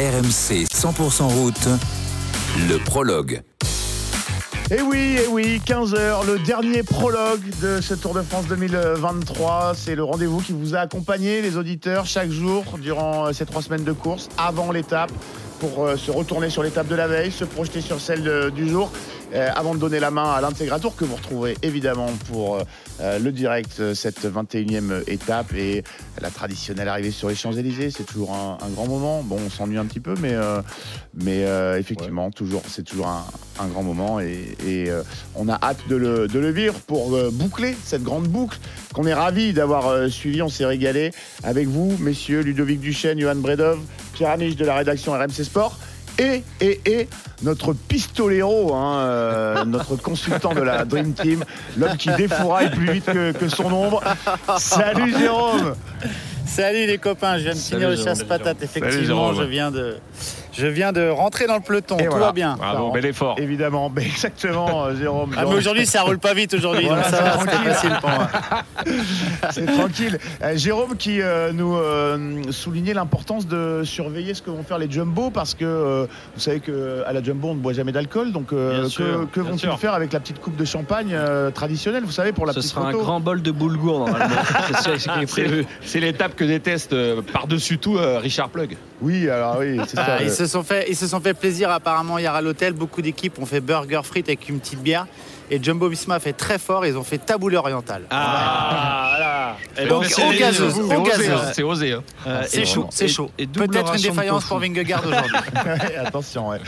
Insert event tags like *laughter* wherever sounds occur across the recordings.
RMC 100% route, le prologue. Et Eh oui, et oui, 15h, le dernier prologue de ce Tour de France 2023. C'est le rendez-vous qui vous a accompagné, les auditeurs, chaque jour durant euh, ces trois semaines de course, avant l'étape, pour euh, se retourner sur l'étape de la veille, se projeter sur celle de- du jour, euh, avant de donner la main à l'Intégratour que vous retrouverez évidemment pour euh, euh, le direct, cette 21e étape et la traditionnelle arrivée sur les Champs-Élysées. C'est toujours un, un grand moment. Bon, on s'ennuie un petit peu, mais, euh, mais effectivement, toujours, c'est toujours un, un grand moment et, et, on a hâte de le, de le vivre pour boucler cette grande boucle qu'on est ravis d'avoir suivi. On s'est régalé avec vous, messieurs Ludovic Duchesne, Johan Bredov, Pierre Amiche de la rédaction RMC Sport. Et, et, et notre pistolero, hein, euh, *laughs* notre consultant de la Dream Team, l'homme qui défouraille plus vite que, que son ombre. Salut Jérôme Salut les copains, je viens de finir le chasse patate. Effectivement, Jérôme. je viens de, je viens de rentrer dans le peloton. Et Tout voilà. va bien. Bravo, bel effort. Évidemment, Ben, *laughs* exactement, euh, Jérôme. Ah, mais aujourd'hui, ça roule pas vite aujourd'hui, Voilà, ça va, c'est facile pour moi. *laughs* C'est tranquille. Euh, Jérôme qui euh, nous euh, soulignait l'importance de surveiller ce que vont faire les jumbo parce que euh, vous savez que à la jumbo on ne boit jamais d'alcool donc euh, que, vont-ils faire avec la petite coupe de champagne euh, traditionnelle vous savez pour la Ce petite sera un photo grand bol de boulgour normalement. *laughs* C'est ce qui est prévu. c'est l'étape que déteste euh, par-dessus tout euh, Richard Plug. Oui alors oui c'est ça. Ah, le- ils, se sont fait, ils se sont fait plaisir apparemment hier à l'hôtel. Beaucoup d'équipes ont fait burger frites avec une petite bière. Et Jumbo Visma a fait très fort. Ils ont fait taboulé oriental. Ah, voilà. Et Donc, au c'est- gazeuse, C'est au osé, gazeuse. hein, C'est osé. hein. euh, C'est et- chaud, c'est chaud. Peut-être une défaillance pour Vingegaard aujourd'hui. *laughs* Attention, ouais.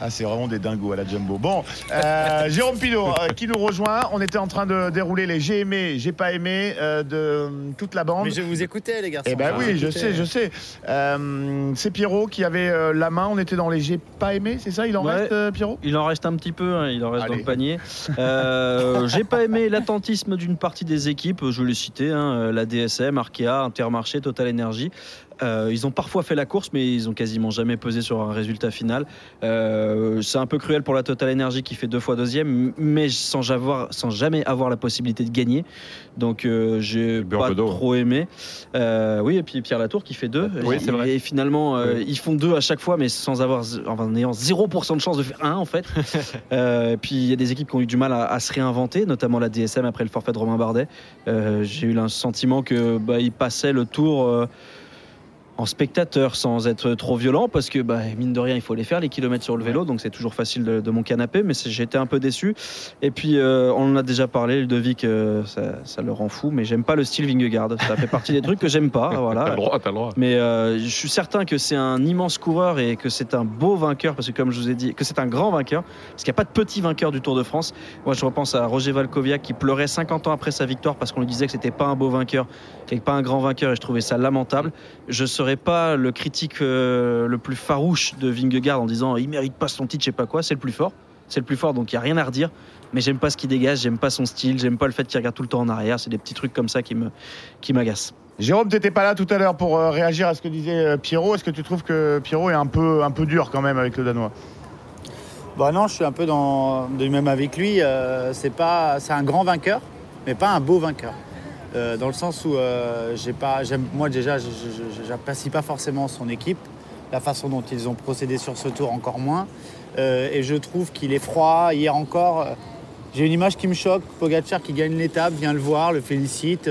Ah, c'est vraiment des dingos à la Jumbo. Bon, euh, Jérôme Pinault euh, qui nous rejoint. On était en train de dérouler les j'ai aimé, j'ai pas aimé euh, de toute la bande. Mais je vous écoutais, les garçons. Eh ben vous oui, je sais, je sais. Euh, c'est Pierrot qui avait euh, la main. On était dans les j'ai pas aimé, c'est ça? Il en Ouais. reste, euh, Pierrot? Il en reste un petit peu, hein, il en reste Allez. dans le panier. *laughs* Euh, J'ai pas aimé l'attentisme d'une partie des équipes, je l'ai cité, hein, la DSM, Arkea, Intermarché, Total Energy. Euh, ils ont parfois fait la course, mais ils ont quasiment jamais pesé sur un résultat final. Euh, c'est un peu cruel pour la Total Energy qui fait deux fois deuxième, mais sans, avoir, sans jamais avoir la possibilité de gagner. Donc euh, j'ai pas d'eau. trop aimé. Oui, et puis Pierre Latour qui fait deux. Oui, Et- c'est vrai. Et finalement, ils font deux à chaque fois, mais sans avoir, en ayant 0% de chance de faire un en fait. *laughs* Euh, puis il y a des équipes qui ont eu du mal à, à se réinventer, notamment la DSM après le forfait de Romain Bardet. J'ai eu le sentiment que bah, il passait le tour. En spectateur sans être trop violent parce que bah, mine de rien il faut les faire les kilomètres sur le vélo donc c'est toujours facile de, de mon canapé mais été un peu déçu et puis euh, on en a déjà parlé Ludovic euh, ça, ça le rend fou mais j'aime pas le style Vingegaard ça fait partie des trucs que j'aime pas *laughs* T'as voilà le droit, t'as le droit. mais euh, je suis certain que c'est un immense coureur et que c'est un beau vainqueur, parce que comme je vous ai dit, que c'est un grand vainqueur, parce qu'il n'y a pas de petit vainqueur du Tour de France. Moi, je repense à Roger Valkoviak qui pleurait 50 ans après sa victoire parce qu'on lui disait que c'était pas un beau vainqueur, et pas un grand vainqueur, et je trouvais ça lamentable. Je serais pas le critique euh, le plus farouche de Vingegaard en disant il mérite pas son titre, je sais pas quoi, c'est le plus fort. C'est le plus fort, donc il n'y a rien à redire. Mais j'aime pas ce qu'il dégage, j'aime pas son style, j'aime pas le fait qu'il regarde tout le temps en arrière. C'est des petits trucs comme ça qui me qui m'agacent. Jérôme, t'étais pas là tout à l'heure pour euh, réagir à ce que disait euh, Pierrot. Est-ce que tu trouves que Pierrot est un peu, un peu dur quand même avec le Danois? Bah non, je suis un peu dans, du même avec lui. euh, c'est pas, c'est un grand vainqueur, mais pas un beau vainqueur. Euh, dans le sens où euh, j'ai pas, moi déjà, j'apprécie pas forcément son équipe, la façon dont ils ont procédé sur ce tour encore moins. Euh, et je trouve qu'il est froid. Hier encore, j'ai une image qui me choque. Pogacar qui gagne l'étape, vient le voir, le félicite,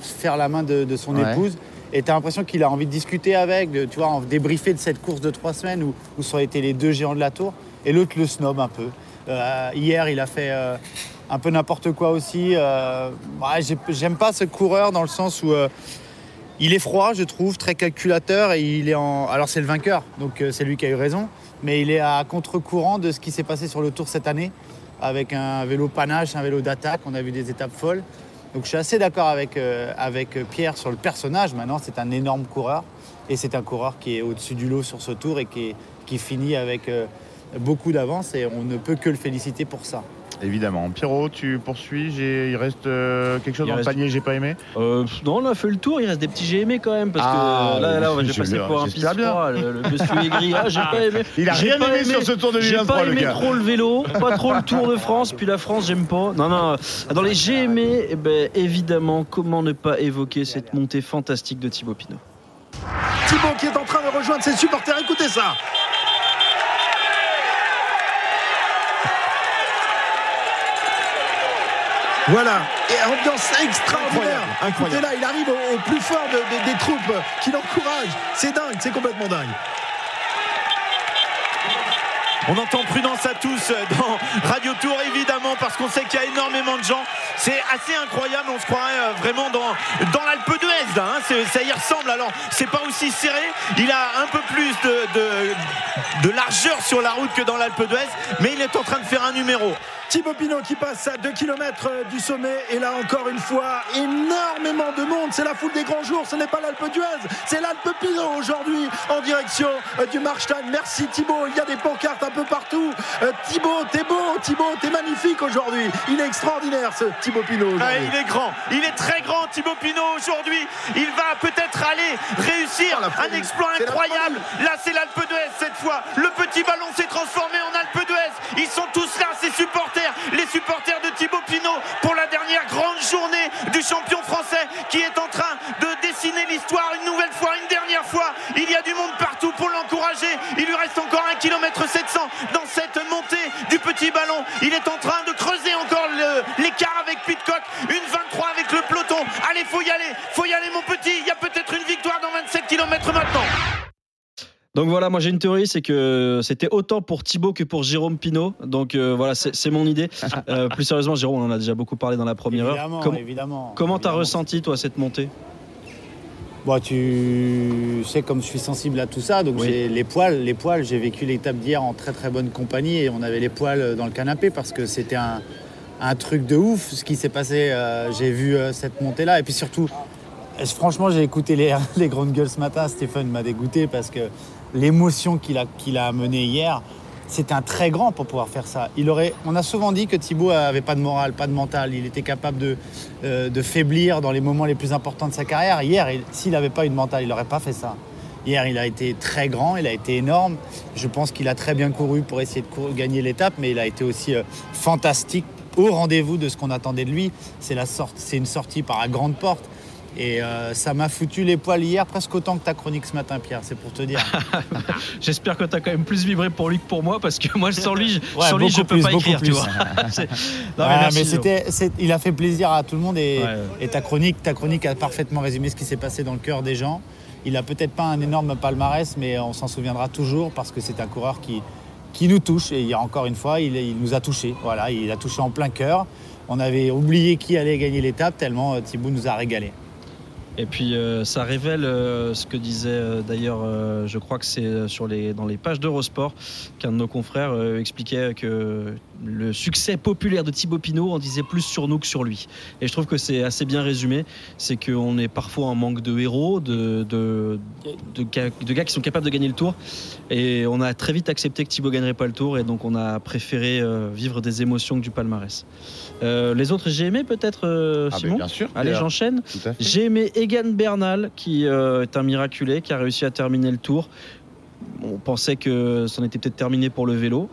faire la main de, de son Ouais. épouse. Et tu as l'impression qu'il a envie de discuter avec, de, tu vois, en débriefer de cette course de trois semaines où, où ça a été les deux géants de la tour. Et l'autre le snob un peu. Euh, hier, il a fait euh, un peu n'importe quoi aussi. Euh, J'aime pas ce coureur dans le sens où euh, il est froid, je trouve, très calculateur et il est. Alors c'est le vainqueur, donc euh, c'est lui qui a eu raison, mais il est à contre-courant de ce qui s'est passé sur le Tour cette année, avec un vélo panache, un vélo d'attaque. On a vu des étapes folles. Donc je suis assez d'accord avec, Pierre sur le personnage. Maintenant, c'est un énorme coureur et c'est un coureur qui est au-dessus du lot sur ce tour et qui, finit avec beaucoup d'avance et on ne peut que le féliciter pour ça. Évidemment. Pierrot, tu poursuis. J'ai- Il reste euh, quelque chose Il dans reste- le panier, j'ai pas aimé. Euh, non, on a fait le tour. Il reste des petits j'ai aimé quand même parce Ah, que là, là, on va je j'ai passé le- pour un pisse bien. froid. Le, le monsieur aigri, ah, j'ai pas *laughs* aimé. Il a J'ai rien pas aimé sur ce Tour J'ai 2023, pas aimé trop le vélo, pas trop le Tour de France, puis la France, j'aime pas. Non, non. Dans les j'ai aimé, eh ben, évidemment, comment ne pas évoquer cette montée fantastique de Thibaut Pinot. Thibaut qui est en train de rejoindre ses supporters. Écoutez ça. Voilà, et ambiance extraordinaire. Incroyable. Écoutez là, il arrive au, au plus fort de- de- des troupes qui l'encouragent. C'est dingue, c'est complètement dingue. On entend prudence à tous dans Radio Tour évidemment parce qu'on sait qu'il y a énormément de gens. C'est assez incroyable, on se croirait euh, vraiment dans, dans l'Alpe d'Huez. hein. Ça y ressemble. Alors c'est pas aussi serré. Il a un peu plus de, de, de largeur sur la route que dans l'Alpe d'Huez, mais il est en train de faire un numéro. Thibaut Pinot qui passe à 2 km du sommet. Et là encore une fois énormément de monde. C'est la foule des grands jours. Ce n'est pas l'Alpe d'Huez. C'est l'Alpe Pinot aujourd'hui en direction euh, du Marstein merci Thibaut. Il y a des pancartes un peu partout. Euh, Thibaut t'es beau. Thibaut t'es magnifique aujourd'hui. Il est extraordinaire ce Thibaut Pinot Ah, il est grand, il est très grand Thibaut Pinot aujourd'hui. Il va peut-être aller réussir un exploit incroyable. Là, c'est l'Alpe d'Huez cette fois. Le petit ballon s'est transformé en Alpe d'Huez. Ils sont tous là, ces supporters, les supporters de Thibaut Pinot pour la dernière grande journée du champion français qui est en train de dessiner l'histoire une nouvelle fois, une dernière fois. Il y a du monde partout pour l'encourager. Il lui reste encore un kilomètre 700 dans cette montée du petit ballon. Il est en train de creuser encore l'écart avec Pitcock. Une 23 avec le peloton. Allez, faut y aller. Faut y aller, mon petit. Il y a peut-être une victoire dans 27 km maintenant. Donc voilà, moi j'ai une théorie, c'est que c'était autant pour Thibaut que pour Jérôme Pinot. Donc euh, voilà, c'est mon idée. *laughs* Euh, plus sérieusement, Jérôme, on en a déjà beaucoup parlé dans la première heure. Évidemment, Com- évidemment. comment t'as ressenti toi cette montée? Bon, tu sais comme je suis sensible à tout ça, donc Oui. j'ai les poils, les poils. J'ai vécu l'étape d'hier en très très bonne compagnie et on avait les poils dans le canapé parce que c'était un, un truc de ouf ce qui s'est passé. Euh, j'ai vu cette montée là et puis surtout, franchement, j'ai écouté les, *laughs* les grandes gueules ce matin. Stéphane m'a dégoûté parce que l'émotion qu'il a qu'il amenée hier. C'était un très grand pour pouvoir faire ça. Il aurait, on a souvent dit que Thibaut avait pas de morale, pas de mental. Il était capable de, euh, de faiblir dans les moments les plus importants de sa carrière. Hier, il- s'il n'avait pas eu de mental, il n'aurait pas fait ça. Hier, il a été très grand, il a été énorme. Je pense qu'il a très bien couru pour essayer de gagner l'étape, mais il a été aussi euh, fantastique, au rendez-vous de ce qu'on attendait de lui. C'est une sortie par la grande porte. Et euh, ça m'a foutu les poils hier, presque autant que ta chronique ce matin, Pierre, c'est pour te dire. *laughs* J'espère que t'as quand même plus vibré pour lui que pour moi, parce que moi sans lui, Ouais, sans lui je beaucoup peux plus, pas beaucoup écrire, tu vois. *laughs* *laughs* Non, Ouais, mais c'était, il a fait plaisir à tout le monde et, Ouais, ouais. et ta chronique, ta chronique a parfaitement résumé ce qui s'est passé dans le cœur des gens. Il a peut-être pas un énorme palmarès, mais on s'en souviendra toujours parce que c'est un coureur qui, qui nous touche. Et il y a encore une fois, il, il nous a touchés. Voilà, il a touché en plein cœur. On avait oublié qui allait gagner l'étape tellement euh, Thibaut nous a régalé. Et puis euh, ça révèle euh, ce que disait euh, d'ailleurs, je crois que c'est sur les, dans les pages d'Eurosport qu'un de nos confrères expliquait que le succès populaire de Thibaut Pinot en disait plus sur nous que sur lui. Et je trouve que c'est assez bien résumé. C'est qu'on est parfois en manque de héros, de, de, de, gars, de gars qui sont capables de gagner le tour. Et on a très vite accepté que Thibaut gagnerait pas le tour. Et donc on a préféré vivre des émotions que du palmarès. Les autres, j'ai aimé peut-être, Ah, ben, Simon bien sûr. Allez, j'enchaîne. J'ai aimé Egan Bernal, qui euh, est un miraculé, qui a réussi à terminer le tour. On pensait que c'en était peut-être terminé pour le vélo.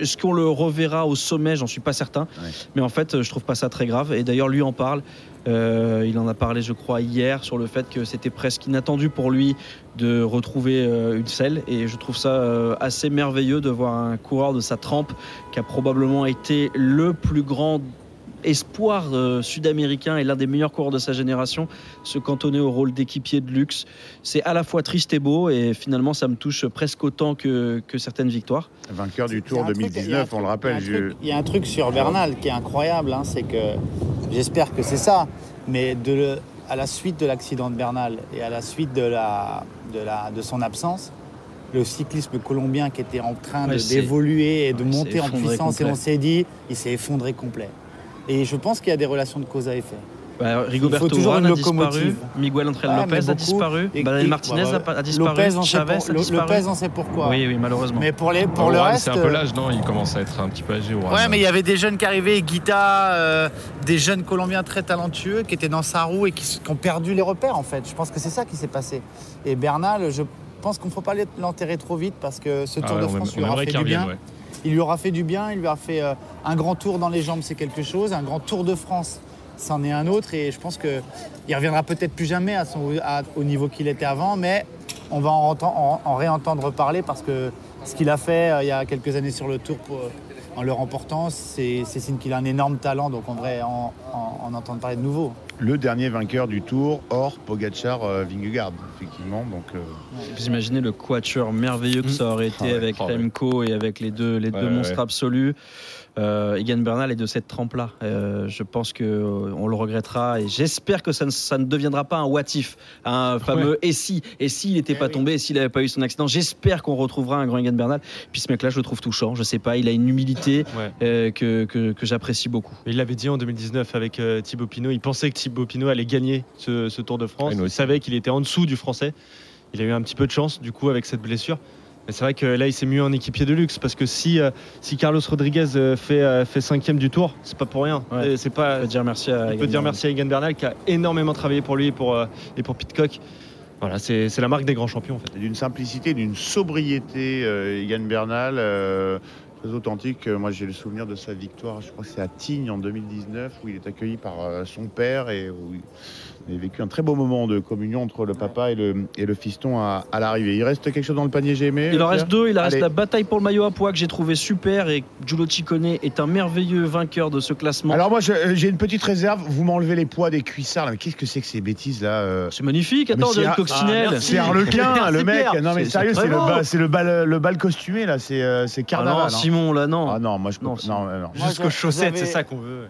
Est-ce qu'on le reverra au sommet? J'en suis pas certain. Ouais. Mais en fait, je trouve pas ça très grave. Et d'ailleurs, lui en parle. Euh, il en a parlé, je crois, hier sur le fait que c'était presque inattendu pour lui de retrouver euh, une selle. Et je trouve ça euh, assez merveilleux de voir un coureur de sa trempe qui a probablement été le plus grand espoir euh, sud-américain et l'un des meilleurs coureurs de sa génération se cantonner au rôle d'équipier de luxe. C'est à la fois triste et beau et finalement ça me touche presque autant que, que certaines victoires. Vainqueur du Tour a un truc- il y a un 2019, on le rappelle. Il y, a un je- truc- il y a un truc sur Bernal qui est incroyable, hein, c'est que j'espère que c'est ça, mais de le- à la suite de l'accident de Bernal et à la suite de, la, de, la, de son absence, le cyclisme colombien qui était en train Ouais, d'évoluer et de ouais, monter en puissance, et on s'est dit, il s'est effondré complet. Et je pense qu'il y a des relations de cause à effet. Bah, Rigoberto Urán a disparu, locomotive. Miguel Angel Ouais, mais Lopez a beaucoup- disparu, et- Daniel et- Martinez a, disparu, Lopez, on sait, Chavez pour- a disparu. Lopez, on sait pourquoi. Oui, oui, malheureusement. Mais pour, les, pour le Warren, reste. C'est un peu euh, l'âge, non Il commence à être un petit peu âgé. Ouais, mais il y avait des jeunes qui arrivaient, Guita, euh, des jeunes Colombiens très talentueux qui étaient dans sa roue et qui, ont perdu les repères en fait. Je pense que c'est ça qui s'est passé. Et Bernal, je pense qu'on ne faut pas l'enterrer trop vite parce que ce Ah Tour ouais, de on France aime- lui on aura fait du bien. ouais. Il lui aura fait du bien, il lui a fait euh, un grand tour dans les jambes, c'est quelque chose. Un grand tour de France, c'en est un autre. Et je pense qu'il reviendra peut-être plus jamais au niveau qu'il était avant, mais on va en- en réentendre parler parce que ce qu'il a fait euh, il y a quelques années sur le tour pour- en le remportant, c'est signe qu'il a un énorme talent, donc on devrait en, en- en entendre parler de nouveau. Le dernier vainqueur du tour, hors Pogacar euh, Vingegaard, effectivement. Donc, euh, Vous imaginez le quatuor merveilleux que ça aurait été Ah ouais, avec ah ouais. Remco et avec les deux, les Ouais, deux ouais, monstres ouais. absolus. Euh, Egan Bernal est de cette trempe-là. Euh, je pense que euh, on le regrettera et j'espère que ça ne, ça ne deviendra pas un what if, un fameux et si, et s'il n'était Eh pas oui. tombé, et s'il n'avait pas eu son accident. J'espère qu'on retrouvera un grand Egan Bernal. Puis ce mec-là, je le trouve touchant. Je sais pas, il a une humilité Ouais. euh, que, que, que j'apprécie beaucoup. Il l'avait dit en 2019 avec euh, Thibaut Pinot. Il pensait que Thibaut Pinot allait gagner ce, ce Tour de France. Nous il savait qu'il était en dessous du Français. Il a eu un petit peu de chance du coup avec cette blessure. Mais c'est vrai que là, il s'est mis en équipier de luxe parce que si, euh, si Carlos Rodriguez euh, fait, euh, fait cinquième du Tour, c'est pas pour rien. Ouais. C'est pas, On peut dire merci à Egan peut dire Bernal. merci à Egan Bernal qui a énormément travaillé pour lui et pour, euh, et pour Pitcock. Voilà, c'est c'est la marque des grands champions en fait. D'une simplicité, d'une sobriété, euh, Egan Bernal, euh, très authentique. Moi, j'ai le souvenir de sa victoire, je crois que c'est à Tignes en 2019, où il est accueilli par euh, son père et où il a vécu un très beau moment de communion entre le papa et le, et le fiston à, à l'arrivée. Il reste quelque chose dans le panier j'ai aimé Il en reste deux. Il reste Allez. la bataille pour le maillot à poids que j'ai trouvé super et Giulio Ciccone est un merveilleux vainqueur de ce classement. Alors moi, euh, j'ai une petite réserve. Vous m'enlevez les poids des cuissards. là. Mais qu'est-ce que c'est que ces bêtises là euh c'est magnifique. Attends, c'est une un- coccinelle. Ah. C'est Harlequin, Merci, le mec. Pierre. Non mais sérieux, c'est le, bal, beau. c'est le bal, le bal costumé là. C'est euh, c'est Ah carnaval. non, hein. Simon, là, non. Ah non, moi je Non, non, non. Jusqu'aux chaussettes, c'est ça qu'on veut.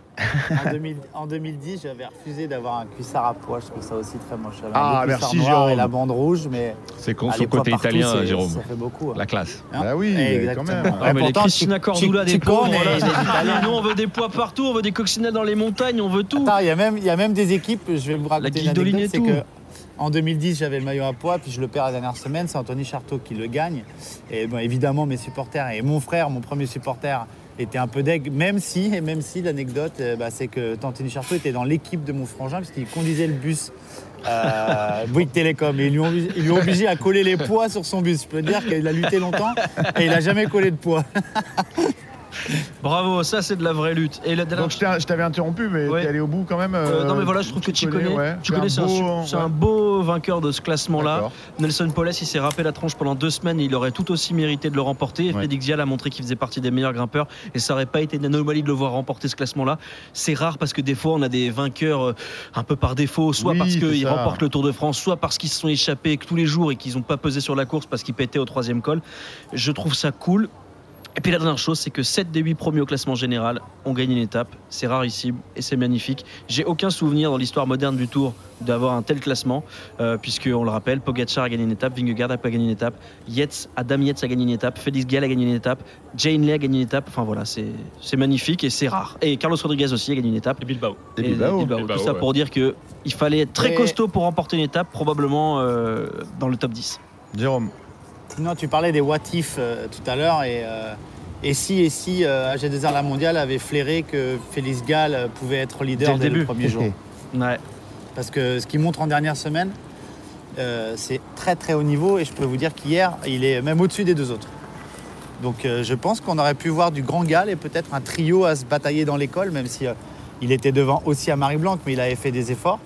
En, 2000 en 2010, j'avais refusé d'avoir un cuissard à Je trouve ça aussi très moche. J'avais Ah, merci, Jérôme. et la bande rouge, mais C'est con pois côté partout, italien, Jérôme. Ça fait beaucoup. hein. La classe. Hein Bah oui, quand même. Ouais, mais les Christina Cordula des pauvres. Nous, on veut des pois partout, on veut des coccinelles dans les montagnes, on veut tout. Il y, a même- il y a même des équipes, je vais vous raconter une guidoline anecdote, et c'est tout. que en 2010, j'avais le maillot à poids, puis je le perds la dernière semaine, c'est Anthony Charteau qui le gagne. Et bon, évidemment, mes supporters et mon frère, mon premier supporter, était un peu deg, même si, et même si l'anecdote, euh, bah, c'est que Anthony Charteau était dans l'équipe de mon frangin, puisqu'il conduisait le bus euh, *laughs* Bouygues Télécom. Et ils lui, ont, ils lui ont obligé à coller les poids sur son bus. Je peux te dire qu'il a lutté longtemps et il n'a jamais collé de poids. *laughs* Bravo, ça c'est de la vraie lutte. Et la dernière Donc je t'avais interrompu, mais Ouais. t'es allé au bout quand même. Euh, non euh, mais voilà, je trouve que tu Ciccone, ouais. C'est un, beau- su- c'est ouais. un beau vainqueur de ce classement-là. Nelson Poles, il s'est râpé la tronche pendant deux semaines et il aurait tout aussi mérité de le remporter. Et. Félix Vial a montré qu'il faisait partie des meilleurs grimpeurs et ça aurait pas été une anomalie de le voir remporter ce classement-là. C'est rare parce que des fois on a des vainqueurs euh, un peu par défaut, soit Oui, parce qu'ils remportent le Tour de France, soit parce qu'ils se sont échappés tous les jours et qu'ils n'ont pas pesé sur la course parce qu'ils pétaient au troisième col. Je trouve ça cool. Et puis la dernière chose, c'est que 7 des 8 premiers au classement général ont gagné une étape. C'est rarissime et c'est magnifique. J'ai aucun souvenir dans l'histoire moderne du Tour d'avoir un tel classement, euh, puisque on le rappelle, Pogacar a gagné une étape, Vingegaard a pas gagné une étape, Yates, Adam Yates a gagné une étape, Félix Gall a gagné une étape, Jane Lay a gagné une étape. Enfin voilà, c'est c'est magnifique et c'est rare. Et Carlos Rodriguez aussi a gagné une étape. Et Bilbao. Et Bilbao. Bilbao, Tout ça ouais. pour dire que il fallait être très Et- costaud pour remporter une étape, probablement euh, dans le top 10. Jérôme. Sinon, tu parlais des what if euh, tout à l'heure et, euh, et si et si euh, AG2R La Mondiale avait flairé que Félix Gall pouvait être leader Dès le dès, le début. premier jour. *laughs* Ouais. Parce que ce qu'il montre en dernière semaine, c'est très très haut niveau et je peux vous dire qu'hier, il est même au-dessus des deux autres. Donc je pense qu'on aurait pu voir du grand Gall et peut-être un trio à se batailler dans l'école, même si il était devant aussi à Marie-Blanc, mais il avait fait des efforts.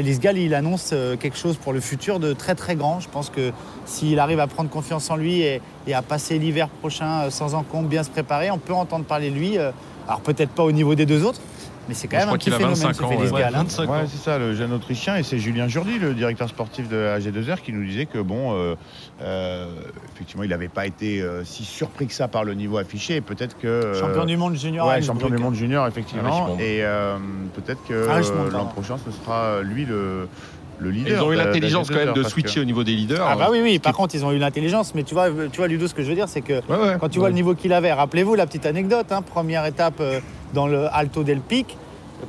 Félix Gall, il annonce euh, quelque chose pour le futur de très très grand. Je pense que s'il arrive à prendre confiance en lui et, et à passer l'hiver prochain euh, sans encombre, bien se préparer, on peut entendre parler de lui. euh, alors peut-être pas au niveau des deux autres, mais c'est quand Je même crois un petit qu'il a phénomène 25 ce ans, Félix ouais. Gall. hein. 25 Ouais, ans. c'est ça, le jeune Autrichien. Et c'est Julien Jourdi, le directeur sportif de AG2R, qui nous disait que, bon, euh, euh, effectivement, il n'avait pas été euh, si surpris que ça par le niveau affiché. Peut-être que. euh, Champion du monde junior. Ouais, champion du monde junior, effectivement. Ah, et euh, peut-être que Ah, euh, l'an prochain, ce sera lui le, le Et leader. Ils ont eu l'intelligence quand même de d'AG2R, parce que- switcher au niveau des leaders. Ah bah oui, oui. Par contre, ils ont eu l'intelligence. Mais tu vois, tu vois, Ludo, ce que je veux dire, c'est que Ouais, ouais. quand tu vois le niveau qu'il avait, rappelez-vous la petite anecdote, hein, première étape euh, dans le Alto del Pic,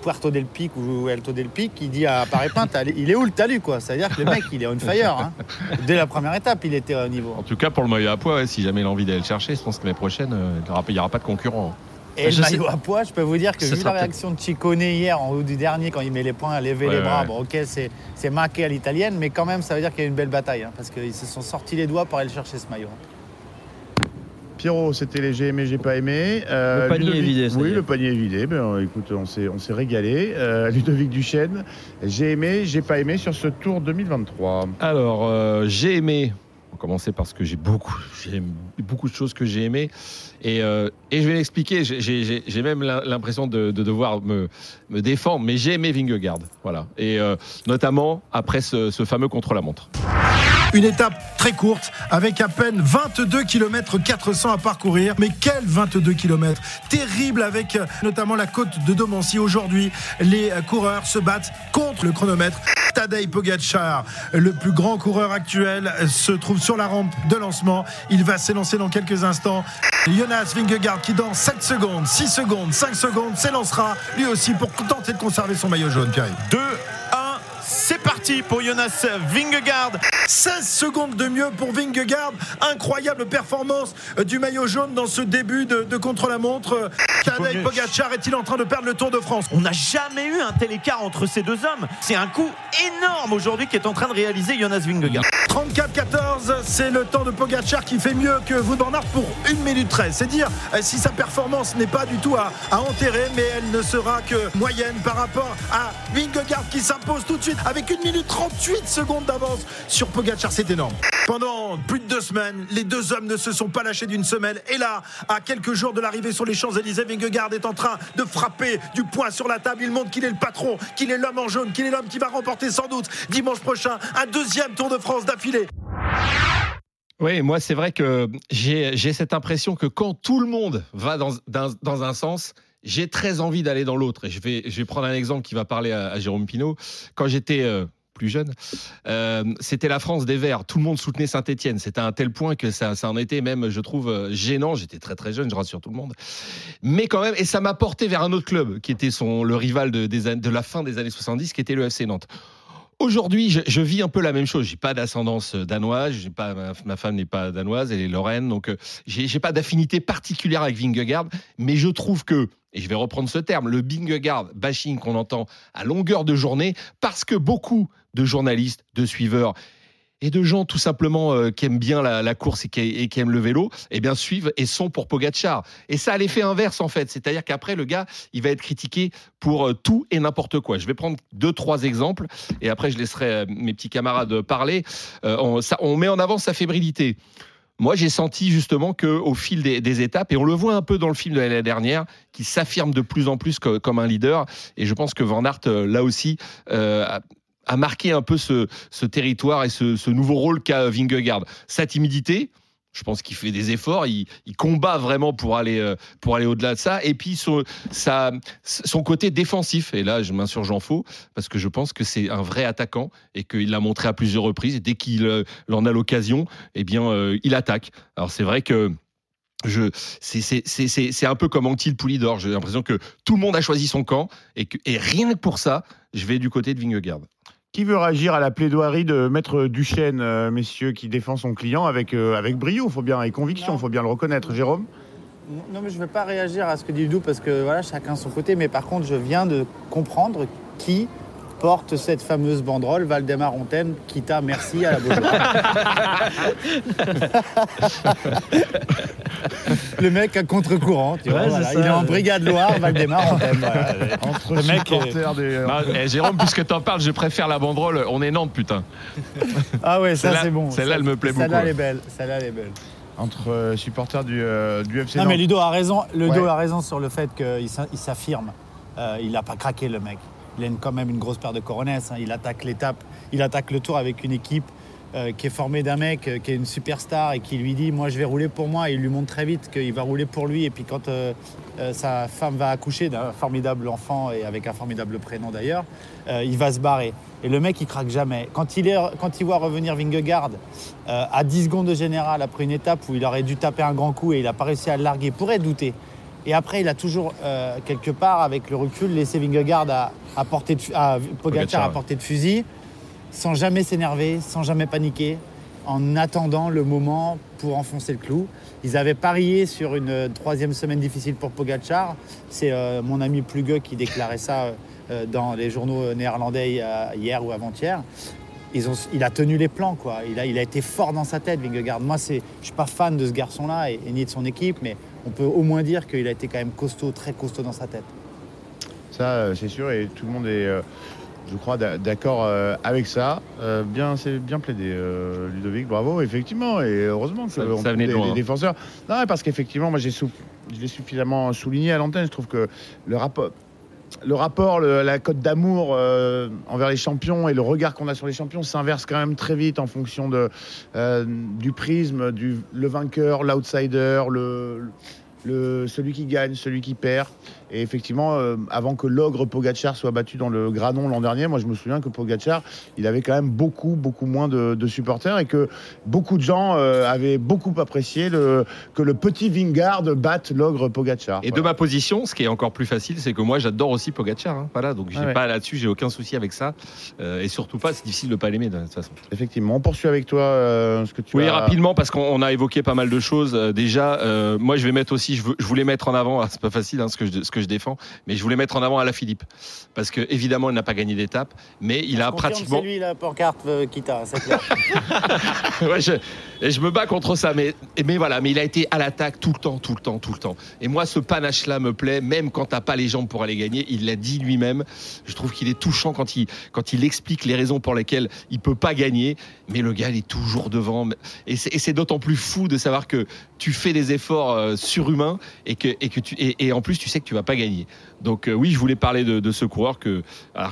Puerto del Pic ou Alto del Pic, il dit à Paris-Pin, T'as- il est où le talus quoi? C'est-à-dire que le mec, il est on fire. hein. *laughs* Dès la première étape, il était au niveau. En tout cas, pour le maillot à poids, ouais, si jamais il a envie d'aller le chercher, je pense que l'année prochaine, euh, il n'y aura, il y aura pas de concurrent. Et Je le sais- maillot à poids, je peux vous dire que vu sera la réaction de Ciccone hier en haut du dernier, quand il met les poings, à lever Ouais, les bras, ouais. bon ok, c'est c'est marqué à l'italienne, mais quand même, ça veut dire qu'il y a eu une belle bataille, hein, parce qu'ils se sont sortis les doigts pour aller chercher ce maillot. Pierrot, c'était les j'ai aimé, j'ai pas aimé. Euh, Le panier Ludovic- est vidé, ça Oui, est. le panier est vidé. Ben, écoute, on s'est, on s'est régalé. Euh, *laughs* Ludovic Duchesne, j'ai aimé, j'ai pas aimé sur ce Tour 2023. Alors, euh, j'ai aimé. On va commencer parce que j'ai beaucoup, j'ai beaucoup de choses que j'ai aimées. Et, euh, et je vais l'expliquer. J'ai- même l'im- l'impression de, de devoir me, me défendre, mais j'ai aimé Vingegaard. Voilà. Et euh, notamment après ce, fameux contre-la-montre. Une étape très courte avec à peine 22 km 400 à parcourir. Mais quel 22 km Terrible avec euh, notamment la côte de Domancy. Aujourd'hui, les coureurs se battent contre le chronomètre. Tadej Pogacar, le plus grand coureur actuel, se trouve sur la rampe de lancement. Il va s'élancer dans quelques instants. Jonas Vingegaard qui dans 7 secondes, 6 secondes, 5 secondes s'élancera lui aussi pour tenter de conserver son maillot jaune, Pierre. 2, 1, c'est parti pour Jonas Vingegaard. 16 secondes de mieux pour Vingegaard. Incroyable performance euh, du maillot jaune dans ce début de, de contre-la-montre. Euh, Tadej. Pogacar est-il en train de perdre le Tour de France? On n'a jamais eu un tel écart entre ces deux hommes. C'est un coup énorme aujourd'hui qu'est en train de réaliser Jonas Vingegaard. 34-14, c'est le temps de Pogacar qui fait mieux que van Aert pour 1 minute 13. C'est dire euh, si sa performance n'est pas du tout à, à enterrer, mais elle ne sera que moyenne par rapport à Vingegaard qui s'impose tout de suite avec 1 minute 38 secondes d'avance sur Pogacar. C'est énorme. Pendant plus de deux semaines, les deux hommes ne se sont pas lâchés d'une semelle. Et là, à quelques jours de l'arrivée sur les Champs-Élysées, Vingegaard est en train de frapper du poing sur la table. Il montre qu'il est le patron, qu'il est l'homme en jaune, qu'il est l'homme qui va remporter sans doute dimanche prochain un deuxième Tour de France d'affilée. Oui, moi, c'est vrai que j'ai j'ai cette impression que quand tout le monde va dans, dans, dans un sens, j'ai très envie d'aller dans l'autre. Et je vais, je vais prendre un exemple qui va parler à, à Jérôme Pinault. Quand j'étais euh, plus jeune, euh, c'était la France des Verts. Tout le monde soutenait Saint-Etienne. C'était à un tel point que ça, en était même, je trouve, euh, gênant. J'étais très très jeune, je rassure tout le monde. Mais quand même, et ça m'a porté vers un autre club qui était son, le rival de, la fin des années 70, qui était le FC Nantes. Aujourd'hui, je, vis un peu la même chose. J'ai pas d'ascendance euh, danoise, pas ma, femme n'est pas danoise, elle est lorraine, donc euh, j'ai pas d'affinité particulière avec Vingegaard, mais je trouve que et je vais reprendre ce terme, le Vingegaard bashing qu'on entend à longueur de journée, parce que beaucoup de journalistes, de suiveurs et de gens tout simplement euh, qui aiment bien la, course et qui, aiment le vélo, eh bien suivent et sont pour Pogacar. Et ça a l'effet inverse en fait, c'est-à-dire qu'après le gars, il va être critiqué pour euh, tout et n'importe quoi. Je vais prendre deux trois exemples et après je laisserai euh, mes petits camarades parler. On, met en avant sa fébrilité. Moi, j'ai senti justement que au fil des, étapes, et on le voit un peu dans le film de l'année dernière, qui s'affirme de plus en plus co- comme un leader. Et je pense que Van Aert, là aussi, a marqué un peu ce, territoire et ce, nouveau rôle qu'a Vingegaard. Sa timidité, je pense qu'il fait des efforts, il, combat vraiment pour aller, euh, pour aller au-delà de ça. Et puis son, côté défensif. Et là, je m'insurge en faux parce que je pense que c'est un vrai attaquant et qu'il l'a montré à plusieurs reprises. Et dès qu'il euh, en a l'occasion, eh bien, euh, il attaque. Alors c'est vrai que c'est, un peu comme Antil Poulidor. J'ai l'impression que tout le monde a choisi son camp et, et rien que pour ça, je vais du côté de Vingegaard. Qui veut réagir à la plaidoirie de Maître Duchesne, euh, messieurs, qui défend son client avec, euh, avec brio faut bien, et conviction, il faut bien le reconnaître. Jérôme? Non, mais je ne vais pas réagir à ce que dit Ludo parce que voilà, chacun son côté. Mais par contre, je viens de comprendre qui porte cette fameuse banderole Valdemar on t'aime, quitta merci à la Beaujoire. *laughs* Le mec à contre-courant, tu vois, Ouais, voilà. c'est il est en brigade Loire, Valdemar on t'aime. voilà. *laughs* Entre Le mec est- supporters des. euh, Bah, eh, Jérôme, puisque t'en parles, je préfère la banderole. On est Nantes, putain. *laughs* Ah ouais, ça Celle-là- c'est bon. celle-là, elle me plaît Celle-là, beaucoup. elle est belle. Celle-là, elle est belle. entre euh, supporters du, euh, du FC Non, mais. Ludo a raison. Ludo Ouais. a raison sur le fait qu'il s'a- il s'affirme. Euh, il n'a pas craqué, le mec. Il a quand même une grosse paire de coronesses. hein. Il attaque l'étape, il attaque le tour avec une équipe euh, qui est formée d'un mec euh, qui est une superstar et qui lui dit Moi, je vais rouler pour moi. Et il lui montre très vite qu'il va rouler pour lui. Et puis, quand euh, sa femme va accoucher d'un formidable enfant et avec un formidable prénom d'ailleurs, il va se barrer. Et le mec, il craque jamais. Quand il, est, quand il voit revenir Vingegaard à 10 secondes de général après une étape où il aurait dû taper un grand coup et il n'a pas réussi à le larguer, il pourrait douter. Et après, il a toujours, euh, quelque part, avec le recul, laissé Vingegaard à, à portée de, à Pogacar Pogacar, à portée de fusil, sans jamais s'énerver, sans jamais paniquer, en attendant le moment pour enfoncer le clou. Ils avaient parié sur une euh, troisième semaine difficile pour Pogacar. C'est euh, mon ami Plugue qui déclarait ça euh, dans les journaux néerlandais hier ou avant-hier. ils ont, il a tenu les plans, quoi. Il a, il a été fort dans sa tête, Vingegaard. Moi, je suis pas fan de ce garçon-là et, et ni de son équipe, mais on peut au moins dire qu'il a été quand même costaud, très costaud dans sa tête. Ça, euh, c'est sûr, et tout le monde est, euh, je crois, d'a- d'accord euh, avec ça. Bien, c'est bien plaidé, Ludovic. Bravo, effectivement, et heureusement que Ça- on ça venait de des, loin, des hein. défenseurs. Non, parce qu'effectivement, moi, j'ai je l'ai suffisamment souligné à l'antenne. Je trouve que le rapport. Le rapport, la cote d'amour euh, envers les champions et le regard qu'on a sur les champions s'inverse quand même très vite en fonction euh, du prisme, du le vainqueur, l'outsider, celui qui gagne, celui qui perd. Et effectivement, euh, avant que l'ogre Pogachar soit battu dans le Granon l'an dernier, moi je me souviens que Pogachar, il avait quand même beaucoup, beaucoup moins de, de supporters et que beaucoup de gens euh, avaient beaucoup apprécié le, que le petit Vingard batte l'ogre Pogachar. Et de ma position, ce qui est encore plus facile, c'est que moi j'adore aussi Pogacar. hein. Voilà, donc j'ai Ah ouais. pas là-dessus, j'ai aucun souci avec ça. Euh, et surtout pas, c'est difficile de pas l'aimer de toute façon. Effectivement, on poursuit avec toi ce que tu Oui, as. rapidement, parce qu'on on a évoqué pas mal de choses. Déjà, moi, je vais mettre aussi, je, veux- je voulais mettre en avant, ah, *laughs* c'est pas facile hein, ce, que je, ce que je défends, mais je voulais mettre en avant Alain Philippe. Parce que, évidemment, il n'a pas gagné d'étape, mais il a Je pratiquement. C'est lui la pancarte euh, Kita, c'est clair. *laughs* Ouais, je, et je me bats contre ça, mais, mais voilà, mais il a été à l'attaque tout le temps, tout le temps, tout le temps. Et moi, ce panache-là me plaît, même quand t'as pas les jambes pour aller gagner. Il l'a dit lui-même. Je trouve qu'il est touchant quand il, quand il explique les raisons pour lesquelles il peut pas gagner. Mais le gars, il est toujours devant. Et c'est et c'est d'autant plus fou de savoir que tu fais des efforts euh, surhumains et que, et que tu, et, et en plus, tu sais que tu vas pas gagner. Donc euh, oui, je voulais parler de, ce coureur que,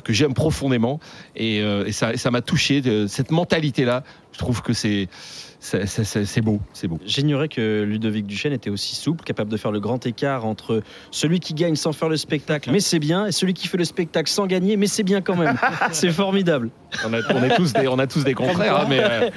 que j'aime profondément et, euh, et ça m'a touché. de- cette mentalité-là, je trouve que c'est, c'est, beau, c'est beau. J'ignorais que Ludovic Duchesne était aussi souple, capable de faire le grand écart entre celui qui gagne sans faire le spectacle, mais c'est bien, et celui qui fait le spectacle sans gagner, mais c'est bien quand même. *laughs* c'est formidable. On a, on est tous des, on a tous des contraires, hein, mais *laughs* euh,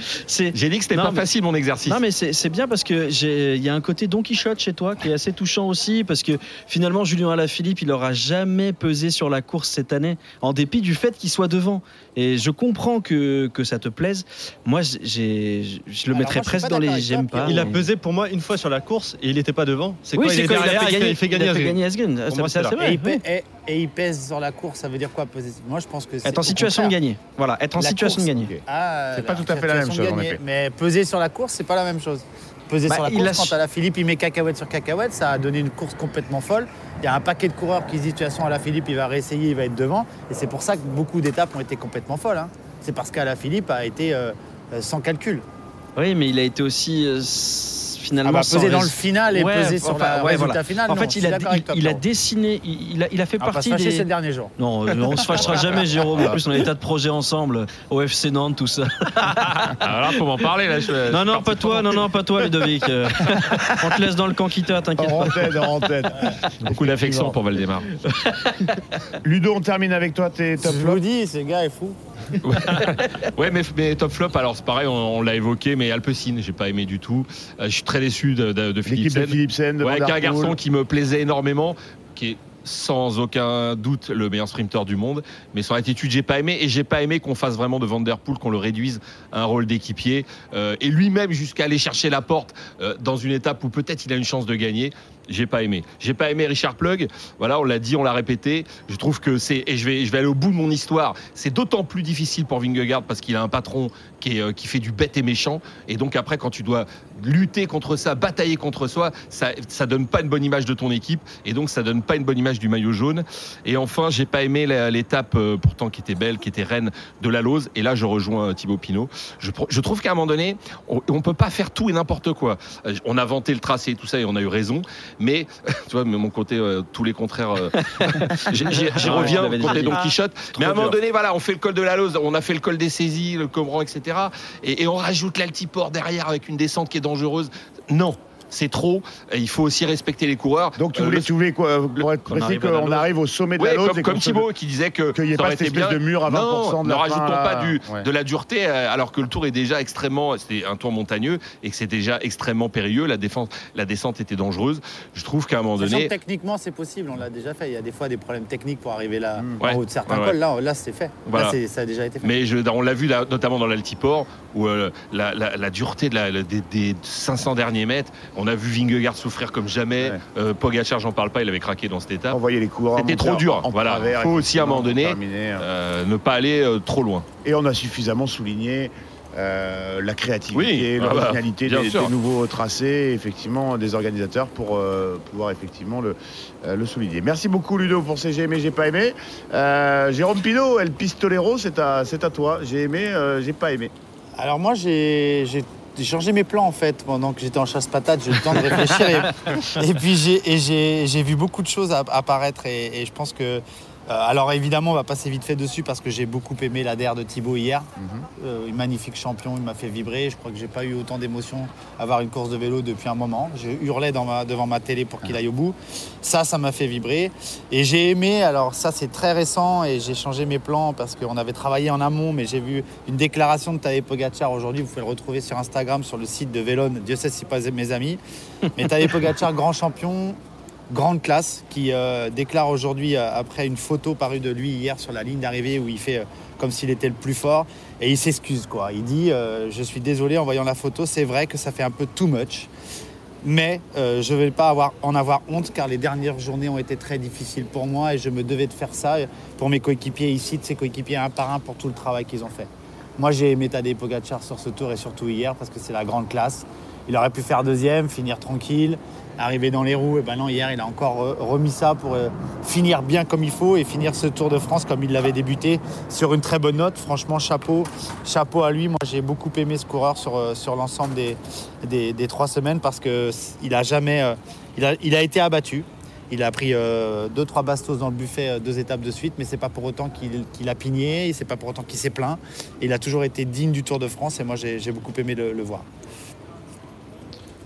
j'ai dit que c'était pas mais- facile mon exercice. Non mais c'est c'est bien parce que j'ai- il y a un côté Don Quichotte chez toi qui est assez touchant aussi parce que finalement Julien Alaphilippe il aura jamais pesé sur la course cette année en dépit du fait qu'il soit devant et je comprends que, que ça te plaise moi j'ai je le mettrais presque dans les j'aime pas Il a pesé pour moi une fois sur la course et il n'était pas devant. C'est quoi il est quand il a derrière, fait gagner il fait il a gagner fait Asgreen. gagner Asgreen. Pour Ça, moi, c'est c'est assez là. et, il pèse sur la course, ça veut dire quoi peser? Moi, je pense que c'est être en situation de gagner voilà être en situation de gagner Ah, C'est pas tout à fait la même chose, en gagner. effet. Mais peser sur la course, c'est pas la même chose. Peser Bah, sur la course, quand à la Philippe, il met cacahuète sur cacahuète, ça a donné une course complètement folle. Il y a un paquet de coureurs qui se disent, de toute façon, à la Philippe, il va réessayer, il va être devant. Et c'est pour ça que beaucoup d'étapes ont été complètement folles. hein. C'est parce qu'à la Philippe a été euh, sans calcul. oui mais il a été aussi euh, finalement Ah bah, sans peser dans le final et Ouais, peser sur enfin, le ouais, résultat voilà. final. en non, fait il a, il, a dessiné il, il a, il a fait On va pas se partie fâcher des ces derniers jours. Non, euh, on se fâchera jamais, Jérôme. En plus, on a des tas de projets ensemble, au FC Nantes, tout ça. *laughs* Alors, faut m'en parler là. je- Non, non, pas toi, non, non, pas toi, Ludovic. Euh, on te laisse dans le camp quitter, t'inquiète En pas. tête, en tête. Beaucoup d'affection pour Valdemar. Ludo, on termine avec toi tes top Je vous dis, ce gars est fou. Ouais, mais, mais top flop, alors c'est pareil, on, on l'a évoqué, mais Alpecin, j'ai pas aimé du tout. Euh, je suis très déçu de, de, de L'équipe de Philipsen. Ouais, un garçon qui me plaisait énormément, qui est sans aucun doute le meilleur sprinter du monde, mais son attitude j'ai pas aimé et j'ai pas aimé qu'on fasse vraiment de Van Der Poel qu'on le réduise à un rôle d'équipier euh, et lui-même jusqu'à aller chercher la porte euh, dans une étape où peut-être il a une chance de gagner. J'ai pas aimé. J'ai pas aimé Richard Plug. Voilà, on l'a dit, on l'a répété. Je trouve que c'est et je vais je vais aller au bout de mon histoire. C'est d'autant plus difficile pour Vingegaard parce qu'il a un patron qui est euh, qui fait du bête et méchant et donc après quand tu dois lutter contre ça, batailler contre soi, ça ça donne pas une bonne image de ton équipe et donc ça donne pas une bonne image du maillot jaune. Et enfin, j'ai pas aimé l'étape euh, pourtant qui était belle, qui était reine de la Lose. Et là, je rejoins euh, Thibaut Pinot. Je, trouve qu'à un moment donné, on, on peut pas faire tout et n'importe quoi. On a vanté le tracé et tout ça et on a eu raison. Mais *laughs* tu vois, mais mon côté euh, tous les contraires, euh, *laughs* j'y Ouais, reviens. l'avais Côté. Don Quichotte. Mais à un moment donné, voilà, on fait le col de la Lose, on a fait le col des saisies, le Comran, etc. Et, et on rajoute l'altiport derrière avec une descente qui est dangereuse. Non. C'est trop. Et il faut aussi respecter les coureurs. Donc tu Euh, voulez, le- tu voulais quoi, pour être qu'on précis, arrive qu'on au sommet de Ouais, la Lose comme, comme Thibaut qui disait que qu'il n'y ait pas cette été espèce bien. de mur à 20% non, de ne rajoutons pas du, ouais. de la dureté euh, alors que le tour est déjà extrêmement, c'était un tour montagneux et que c'est déjà extrêmement périlleux. La défense, la descente était dangereuse. Je trouve qu'à un moment donné, techniquement, c'est possible, on l'a déjà fait. Il y a des fois des problèmes techniques pour arriver là, Mm. en Ouais. haut de certains Ouais, cols. Là, là c'est fait. Voilà. Là, c'est- ça a déjà été fait. mais je, on l'a vu là, notamment dans l'altiport où euh, la, la- la dureté de la, la- des, des 500 derniers mètres, on On a vu Vingegaard souffrir comme jamais. Ouais. Euh, Pogacar, j'en parle pas, il avait craqué dans cette étape. Envoyer les coureurs. C'était trop dur. en Voilà. travers, Faut aussi, à un moment donné, terminer. Euh, ne pas aller euh, trop loin. Et on a suffisamment souligné euh, la créativité, Oui, ah bah, l'originalité bien des, nouveaux tracés, effectivement, des organisateurs pour euh, pouvoir effectivement le, euh, le souligner. Merci beaucoup Ludo pour ces j'ai aimé, j'ai pas aimé. Euh, Jérôme Pinault, El Pistolero, c'est à, c'est à toi. J'ai aimé, euh, j'ai pas aimé. Alors moi, j'ai j'ai- changé mes plans en fait pendant que j'étais en chasse-patate. J'ai eu le temps de réfléchir et, *laughs* et puis j'ai vu beaucoup de choses app- apparaître et, et je pense que alors évidemment, on va passer vite fait dessus parce que j'ai beaucoup aimé l'ADR de Thibaut hier. Euh, un magnifique champion, il m'a fait vibrer. Je crois que j'ai pas eu autant d'émotions à voir une course de vélo depuis un moment. Je hurlais dans ma- devant ma télé pour qu'il aille au bout. Ça, ça m'a fait vibrer. Et j'ai aimé, alors ça c'est très récent et j'ai changé mes plans parce qu'on avait travaillé en amont, mais j'ai vu une déclaration de Tadej Pogacar aujourd'hui. Vous pouvez le retrouver sur Instagram, sur le site de Vélone. Dieu sait si pas mes amis. Mais Tadej Pogacar, grand champion, grande classe, qui euh, déclare aujourd'hui, euh, après une photo parue de lui hier sur la ligne d'arrivée où il fait euh, comme s'il était le plus fort, et il s'excuse quoi. Il dit Je suis désolé en voyant la photo, c'est vrai que ça fait un peu too much. Mais je ne vais pas en avoir honte car les dernières journées ont été très difficiles pour moi et je me devais de faire ça pour mes coéquipiers ici, de ses coéquipiers un par un pour tout le travail qu'ils ont fait. Moi j'ai aimé Tadej Pogacar sur ce tour et surtout hier parce que c'est la grande classe. Il aurait pu faire deuxième, finir tranquille, arriver dans les roues. Et ben non, hier il a encore euh, remis ça pour euh, finir bien comme il faut et finir ce Tour de France comme il l'avait débuté sur une très bonne note. Franchement, chapeau, à lui. Moi j'ai beaucoup aimé ce coureur sur, euh, l'ensemble des, trois semaines parce qu'il a jamais, euh, il, a, été abattu. Il a pris euh, deux trois bastos dans le buffet euh, deux étapes de suite, mais c'est pas pour autant qu'il a pigné, c'est pas pour autant qu'il s'est plaint. Il a toujours été digne du Tour de France et moi j'ai beaucoup aimé le voir.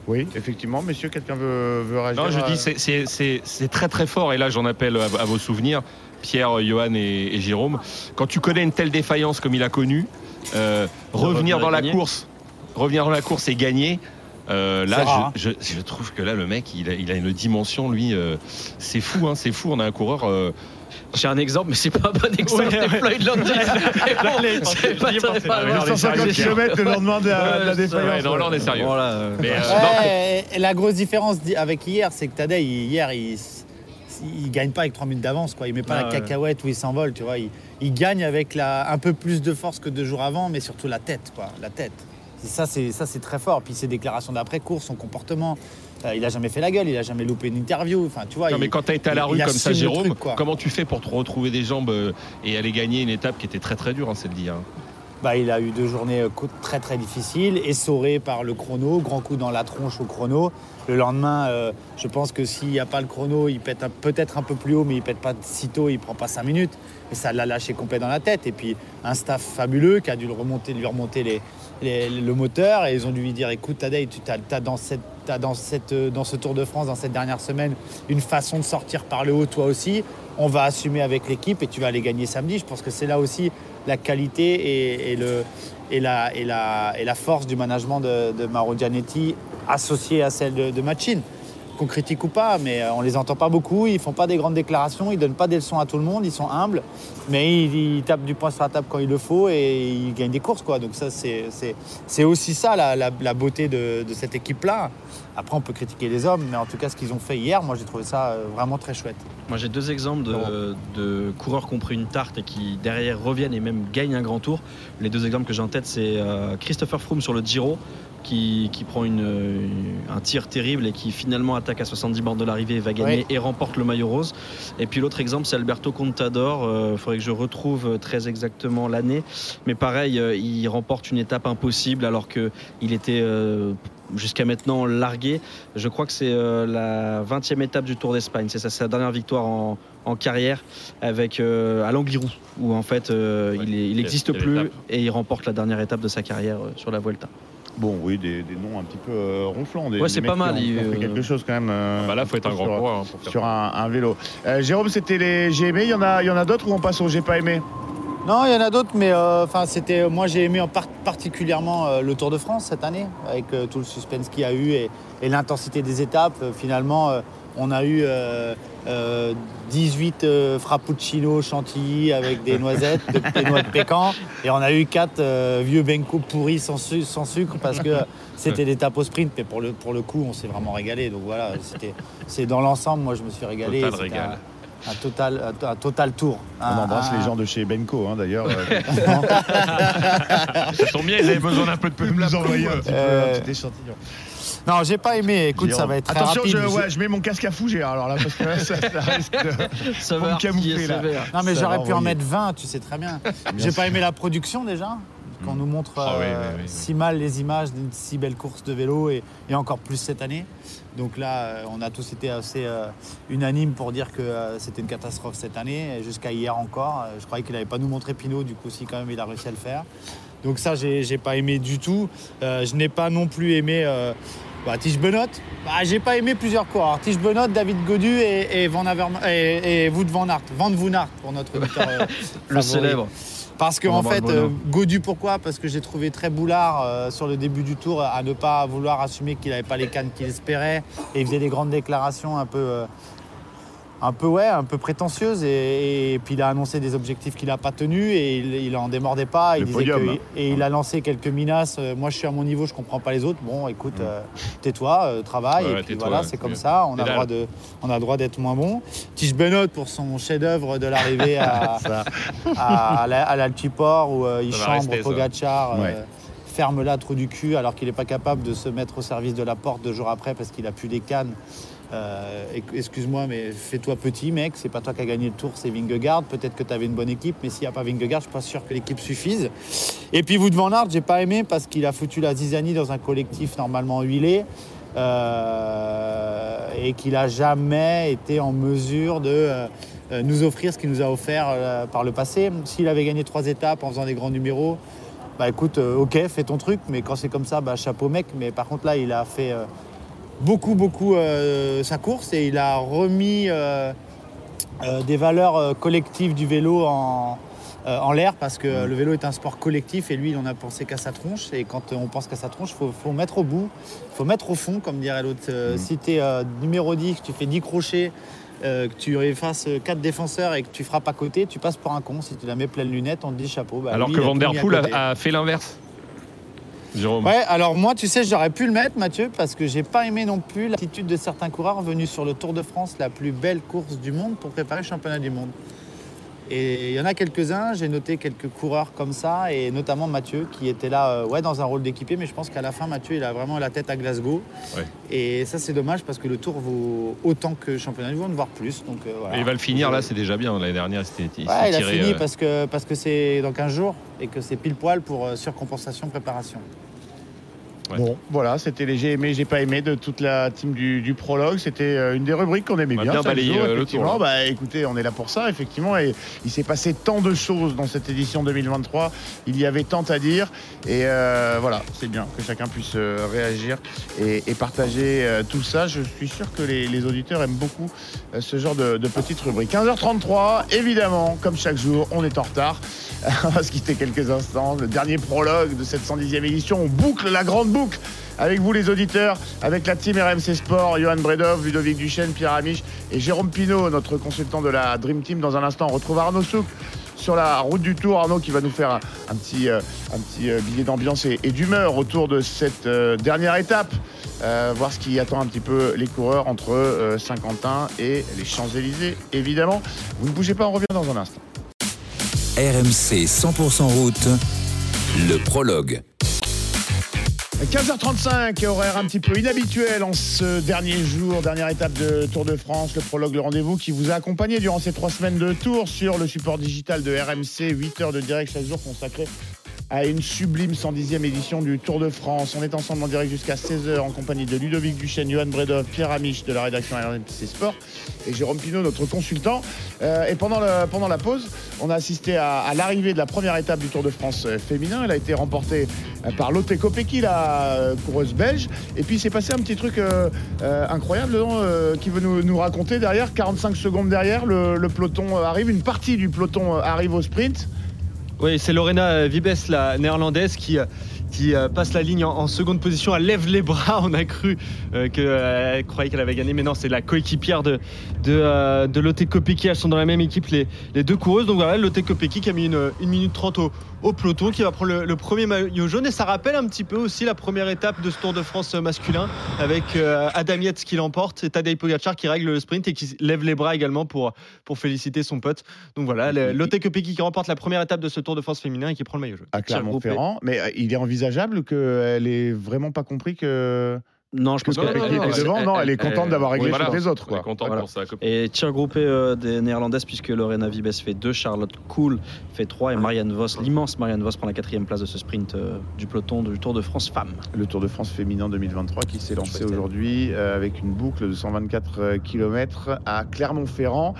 Oui, effectivement. Messieurs, quelqu'un veut, veut réagir Non, je à- dis, c'est- c'est c'est- c'est très très fort. Et là, j'en appelle à, à vos souvenirs, Pierre, Johan et, et Jérôme. Quand tu connais une telle défaillance comme il a connu, euh, revenir dans la gagner. course, revenir dans la course et gagner. Euh, là, rare, je, je- je trouve que là, le mec, il a, il a une dimension, lui, euh, c'est fou, hein, c'est fou. On a un coureur. euh, J'ai un exemple, mais c'est pas un bon exemple. Ouais. Floyd Landis. Mais bon, c'est pas j'y ai très pensé. pas mais loin. non, mais 150 km le lendemain de la, la Ouais, défaillance. ouais, non, là, on est sérieux. Voilà, mais, Ouais, et la grosse différence di- avec hier, c'est que Tadej, il- hier, il, il gagne pas avec 3 minutes d'avance. quoi. Il met pas Ah, la ouais. cacahuète où il s'envole. Tu vois. Il, il gagne avec la, un peu plus de force que deux jours avant, mais surtout la tête. Quoi. La tête. Ça, c'est très fort. Puis ses déclarations d'après-course, son comportement. Euh, il a jamais fait la gueule, il a jamais loupé une interview. Enfin, tu vois, Non, il- mais quand tu as été à la il- rue il comme ça, Jérôme, truc, comment tu fais pour te retrouver des jambes euh, et aller gagner une étape qui était très très dure, hein, c'est le dire. hein. Bah, il a eu deux journées euh, très très difficiles, essoré par le chrono, grand coup dans la tronche au chrono. Le lendemain, euh, je pense que s'il n'y a pas le chrono, il pète peut-être un peu plus haut, mais il pète pas si tôt, il prend pas cinq minutes. Et ça l'a lâché complet dans la tête. Et puis un staff fabuleux qui a dû le remonter, lui remonter les, le moteur. Et ils ont dû lui dire écoute, Tadej, tu as, euh, dans ce Tour de France, dans cette dernière semaine, une façon de sortir par le haut, toi aussi. On va assumer avec l'équipe et tu vas aller gagner samedi. Je pense que c'est là aussi la qualité et, la, force du management de, Mauro Gianetti associée à celle de, de Machin. Qu'on critique ou pas, mais euh, on les entend pas beaucoup, ils font pas des grandes déclarations, ils donnent pas des leçons à tout le monde, ils sont humbles, mais ils, ils tapent du poing sur la table quand il le faut et ils gagnent des courses. Quoi. Donc ça, c'est- aussi ça la, la- la beauté de, de cette équipe-là. Après, on peut critiquer les hommes, mais en tout cas, ce qu'ils ont fait hier, moi j'ai trouvé ça euh, vraiment très chouette. Moi j'ai deux exemples de, de coureurs qui ont pris une tarte et qui derrière reviennent et même gagnent un grand tour. Les deux exemples que j'ai en tête c'est euh, Christopher Froome sur le Giro qui, qui prend une, une- un tir terrible et qui finalement attaque à 70 bornes de l'arrivée et va gagner et remporte le maillot rose. Et puis l'autre exemple c'est Alberto Contador. Il faudrait que je retrouve très exactement l'année. Mais pareil, euh, il remporte une étape impossible alors qu'il était euh, jusqu'à maintenant largué. Je crois que c'est euh, la 20e étape du Tour d'Espagne. C'est sa, dernière victoire en, en carrière avec euh, à où en fait euh, Ouais, il n'existe plus et il remporte la dernière étape de sa carrière euh, sur la Vuelta. Bon, oui, des, des noms un petit peu euh, ronflants. Des, Ouais, c'est pas qui mal, ont- il- ont fait euh, quelque chose quand même. euh, Bah là, faut être un grand sur- coureur hein, pour faire sur un, un vélo. Euh, Jérôme, c'était les j'ai aimé. Il y en a, il y en a d'autres ou on passe au j'ai pas aimé? Non, il y en a d'autres, mais euh, enfin, c'était. Moi, j'ai aimé en par- particulièrement euh, le Tour de France cette année, avec euh, tout le suspense qu'il y a eu et, et l'intensité des étapes. Euh, finalement, euh, On a eu euh, euh, 18 euh, frappuccino chantilly avec des noisettes, de- des noix de pécan. Et on a eu 4 vieux benko pourris sans, su- sans sucre parce que c'était des tapes au sprint. Mais pour le, pour le coup, on s'est vraiment régalé. Donc voilà, c'était- c'est dans l'ensemble, moi je me suis régalé. Total régal. Un, un total, un, un total tour. On Un- embrasse un- les gens de chez Benko, hein, d'ailleurs. *laughs* Ça tombe bien, ils avaient besoin d'un peu de Vous nous envoyer un petit, peu, Euh, un petit échantillon. Non, j'ai pas aimé. Écoute, ça va être très Attention, rapide. je, J'ai- ouais, je mets mon casque à fougère alors là, parce que là, ça, ça risque de. Ça va me camoufler, là. Non, mais j'aurais pu en mettre 20, tu sais très bien. Bien J'ai pas aimé la production déjà, qu'on nous montre Ah euh, oui, oui. si mal les images d'une si belle course de vélo et, et encore plus cette année. Donc là, euh, on a tous été assez euh, unanimes pour dire que euh, c'était une catastrophe cette année, jusqu'à hier encore. Je croyais qu'il n'avait pas nous montré Pinot, du coup, si quand même il a réussi à le faire. Donc ça, j'ai j'ai pas aimé du tout. Euh, je n'ai pas non plus aimé euh, bah, Tige Benoît. Bah, j'ai pas aimé plusieurs coureurs. Tige Benoît, David Godu et, et Van Averma- et, et Wout Van Aert. Van pour notre *laughs* auditeur. euh, Le célèbre. Parce que en fait, euh, Godu pourquoi? Parce que j'ai trouvé très boulard euh, sur le début du tour à ne pas vouloir assumer qu'il n'avait pas les cannes qu'il espérait et il faisait des grandes déclarations un peu, euh, un peu ouais, un peu prétentieuses et, et puis il a annoncé des objectifs qu'il n'a pas tenus et il, il en démordait pas. Il Le disait podium, que- hein. et il a lancé quelques menaces. euh, moi, je suis à mon niveau, je comprends pas les autres. Bon, écoute, euh, tais-toi, euh, travaille Ouais, et puis voilà, c'est comme ça. On a droit dalle. de, on a le droit d'être moins bon. Tige Benoît pour son chef-d'œuvre de l'arrivée à *laughs* à, à la- à l'Altiport où euh, il Ça chambre rester. Pogacar, Ouais. ferme là trou du cul alors qu'il n'est pas capable de se mettre au service de la porte deux jours après parce qu'il a plus des cannes. Euh, Excuse-moi, mais fais-toi petit, mec. C'est pas toi qui as gagné le tour, c'est Vingegaard. Peut-être que tu avais une bonne équipe, mais s'il n'y a pas Vingegaard, je suis pas sûr que l'équipe suffise. Et puis Wout van Aert, j'ai pas aimé parce qu'il a foutu la zizanie dans un collectif normalement huilé. euh, et qu'il a jamais été en mesure de euh, nous offrir ce qu'il nous a offert par le passé. S'il avait gagné trois étapes en faisant des grands numéros, bah écoute, ok, fais ton truc, mais quand c'est comme ça, bah chapeau mec. Mais par contre là, il a fait beaucoup, beaucoup euh, sa course et il a remis euh, euh, des valeurs collectives du vélo en, en l'air parce que le vélo est un sport collectif et lui, il en a pensé qu'à sa tronche. Et quand on pense qu'à sa tronche, il faut, faut mettre au bout, il faut mettre au fond, comme dirait l'autre. Euh, Si tu es numéro 10, que tu fais 10 crochets, euh, que tu effaces 4 défenseurs et que tu frappes à côté, tu passes pour un con. Si tu la mets pleine lunette, on te dit chapeau. Bah, Alors lui, que Van Der Poel a fait l'inverse. Jérôme. Ouais, alors moi, tu sais, j'aurais pu le mettre, Mathieu, parce que j'ai pas aimé non plus l'attitude de certains coureurs venus sur le Tour de France, la plus belle course du monde, pour préparer le championnat du monde. Et il y en a quelques-uns, j'ai noté quelques coureurs comme ça, et notamment Mathieu, qui était là euh, ouais, dans un rôle d'équipier, mais je pense qu'à la fin, Mathieu, il a vraiment la tête à Glasgow. Ouais. Et ça, c'est dommage, parce que le Tour vaut autant que le championnat du monde, voire plus. Donc, euh, voilà. Et il va le finir là, c'est déjà bien. L'année dernière, c'était il Ouais, il a fini euh, parce que parce que c'est dans 15 jours et que c'est pile poil pour surcompensation préparation. Ouais. Bon, voilà, c'était les j'ai aimé, j'ai pas aimé de toute la team du, du prologue. C'était euh, une des rubriques qu'on aimait On bien. bien balayé, jour, euh, le tour, Bah, écoutez, on est là pour ça, effectivement. Et il s'est passé tant de choses dans cette édition 2023. Il y avait tant à dire. Et euh, voilà, c'est bien que chacun puisse réagir et, et partager tout ça. Je suis sûr que les, les auditeurs aiment beaucoup ce genre de, de petites rubriques. 15h33, évidemment, comme chaque jour, on est en retard. *laughs* on va se quitter quelques instants. Le dernier prologue de cette 110e édition. On boucle la grande avec vous les auditeurs, avec la team RMC Sport, Johan Bredov, Ludovic Duchesne, Pierre Amiche et Jérôme Pinault, notre consultant de la Dream Team. Dans un instant, on retrouve Arnaud Souk sur la route du Tour. Arnaud qui va nous faire un, petit, euh, euh, billet d'ambiance et, d'humeur autour de cette euh, dernière étape. Voir ce qui attend un petit peu les coureurs entre Saint-Quentin et les Champs-Élysées, évidemment. Vous ne bougez pas, on revient dans un instant. RMC 100% route, le prologue. 15h35, horaire un petit peu inhabituel en ce dernier jour, dernière étape de Tour de France, le prologue, le rendez-vous qui vous a accompagné durant ces trois semaines de tour sur le support digital de RMC, 8 heures de direct chaque jour consacré à une sublime 110e édition du Tour de France. On est ensemble en direct jusqu'à 16h en compagnie de Ludovic Duchesne, Johan Bredov, Pierre Amiche de la rédaction RMC Sport et Jérôme Pinault, notre consultant. Euh, et pendant, pendant la pause, on a assisté à, l'arrivée de la première étape du Tour de France euh, féminin. Elle a été remportée euh, par Lotte Kopecky, la coureuse belge. Et puis il s'est passé un petit truc incroyable qui veut nous, raconter derrière. 45 secondes derrière, le, peloton arrive, une partie du peloton arrive au sprint. Oui, c'est Lorena Vibes, la néerlandaise, qui, euh, qui euh, passe la ligne en, seconde position. Elle lève les bras. On a cru euh, qu'elle croyait qu'elle avait gagné, mais non, c'est la coéquipière de, de, euh, de Lotte Kopecky. Elles sont dans la même équipe, les, les deux coureuses. Donc voilà, Lotte Kopecky qui a mis une, une minute 30 au, au peloton, qui va prendre le, le premier maillot jaune. Et ça rappelle un petit peu aussi la première étape de ce Tour de France masculin avec euh, Adam Yates qui l'emporte et Tadej Pogacar qui règle le sprint et qui lève les bras également pour, pour féliciter son pote. Donc voilà, Lotte Kopecky qui remporte la première étape de ce Tour de France féminin et qui prend le maillot jaune. À Clermont-Ferrand. Mais euh, il est envisageable qu'elle ait vraiment pas compris que. Non, je pense que qu'elle Kopecky était devant. Non, elle est contente d'avoir réglé voilà. les autres. Elle est contente Voilà. pour copine. Et tir groupé euh, des néerlandaises puisque Lorena Vibes fait 2, Charlotte Kool fait 3 et Marianne Vos, l'immense Marianne Vos prend la quatrième place de ce sprint euh, du peloton du Tour de France femmes. Le Tour de France féminin 2023 qui s'est lancé aujourd'hui euh, avec une boucle de 124 km à Clermont-Ferrand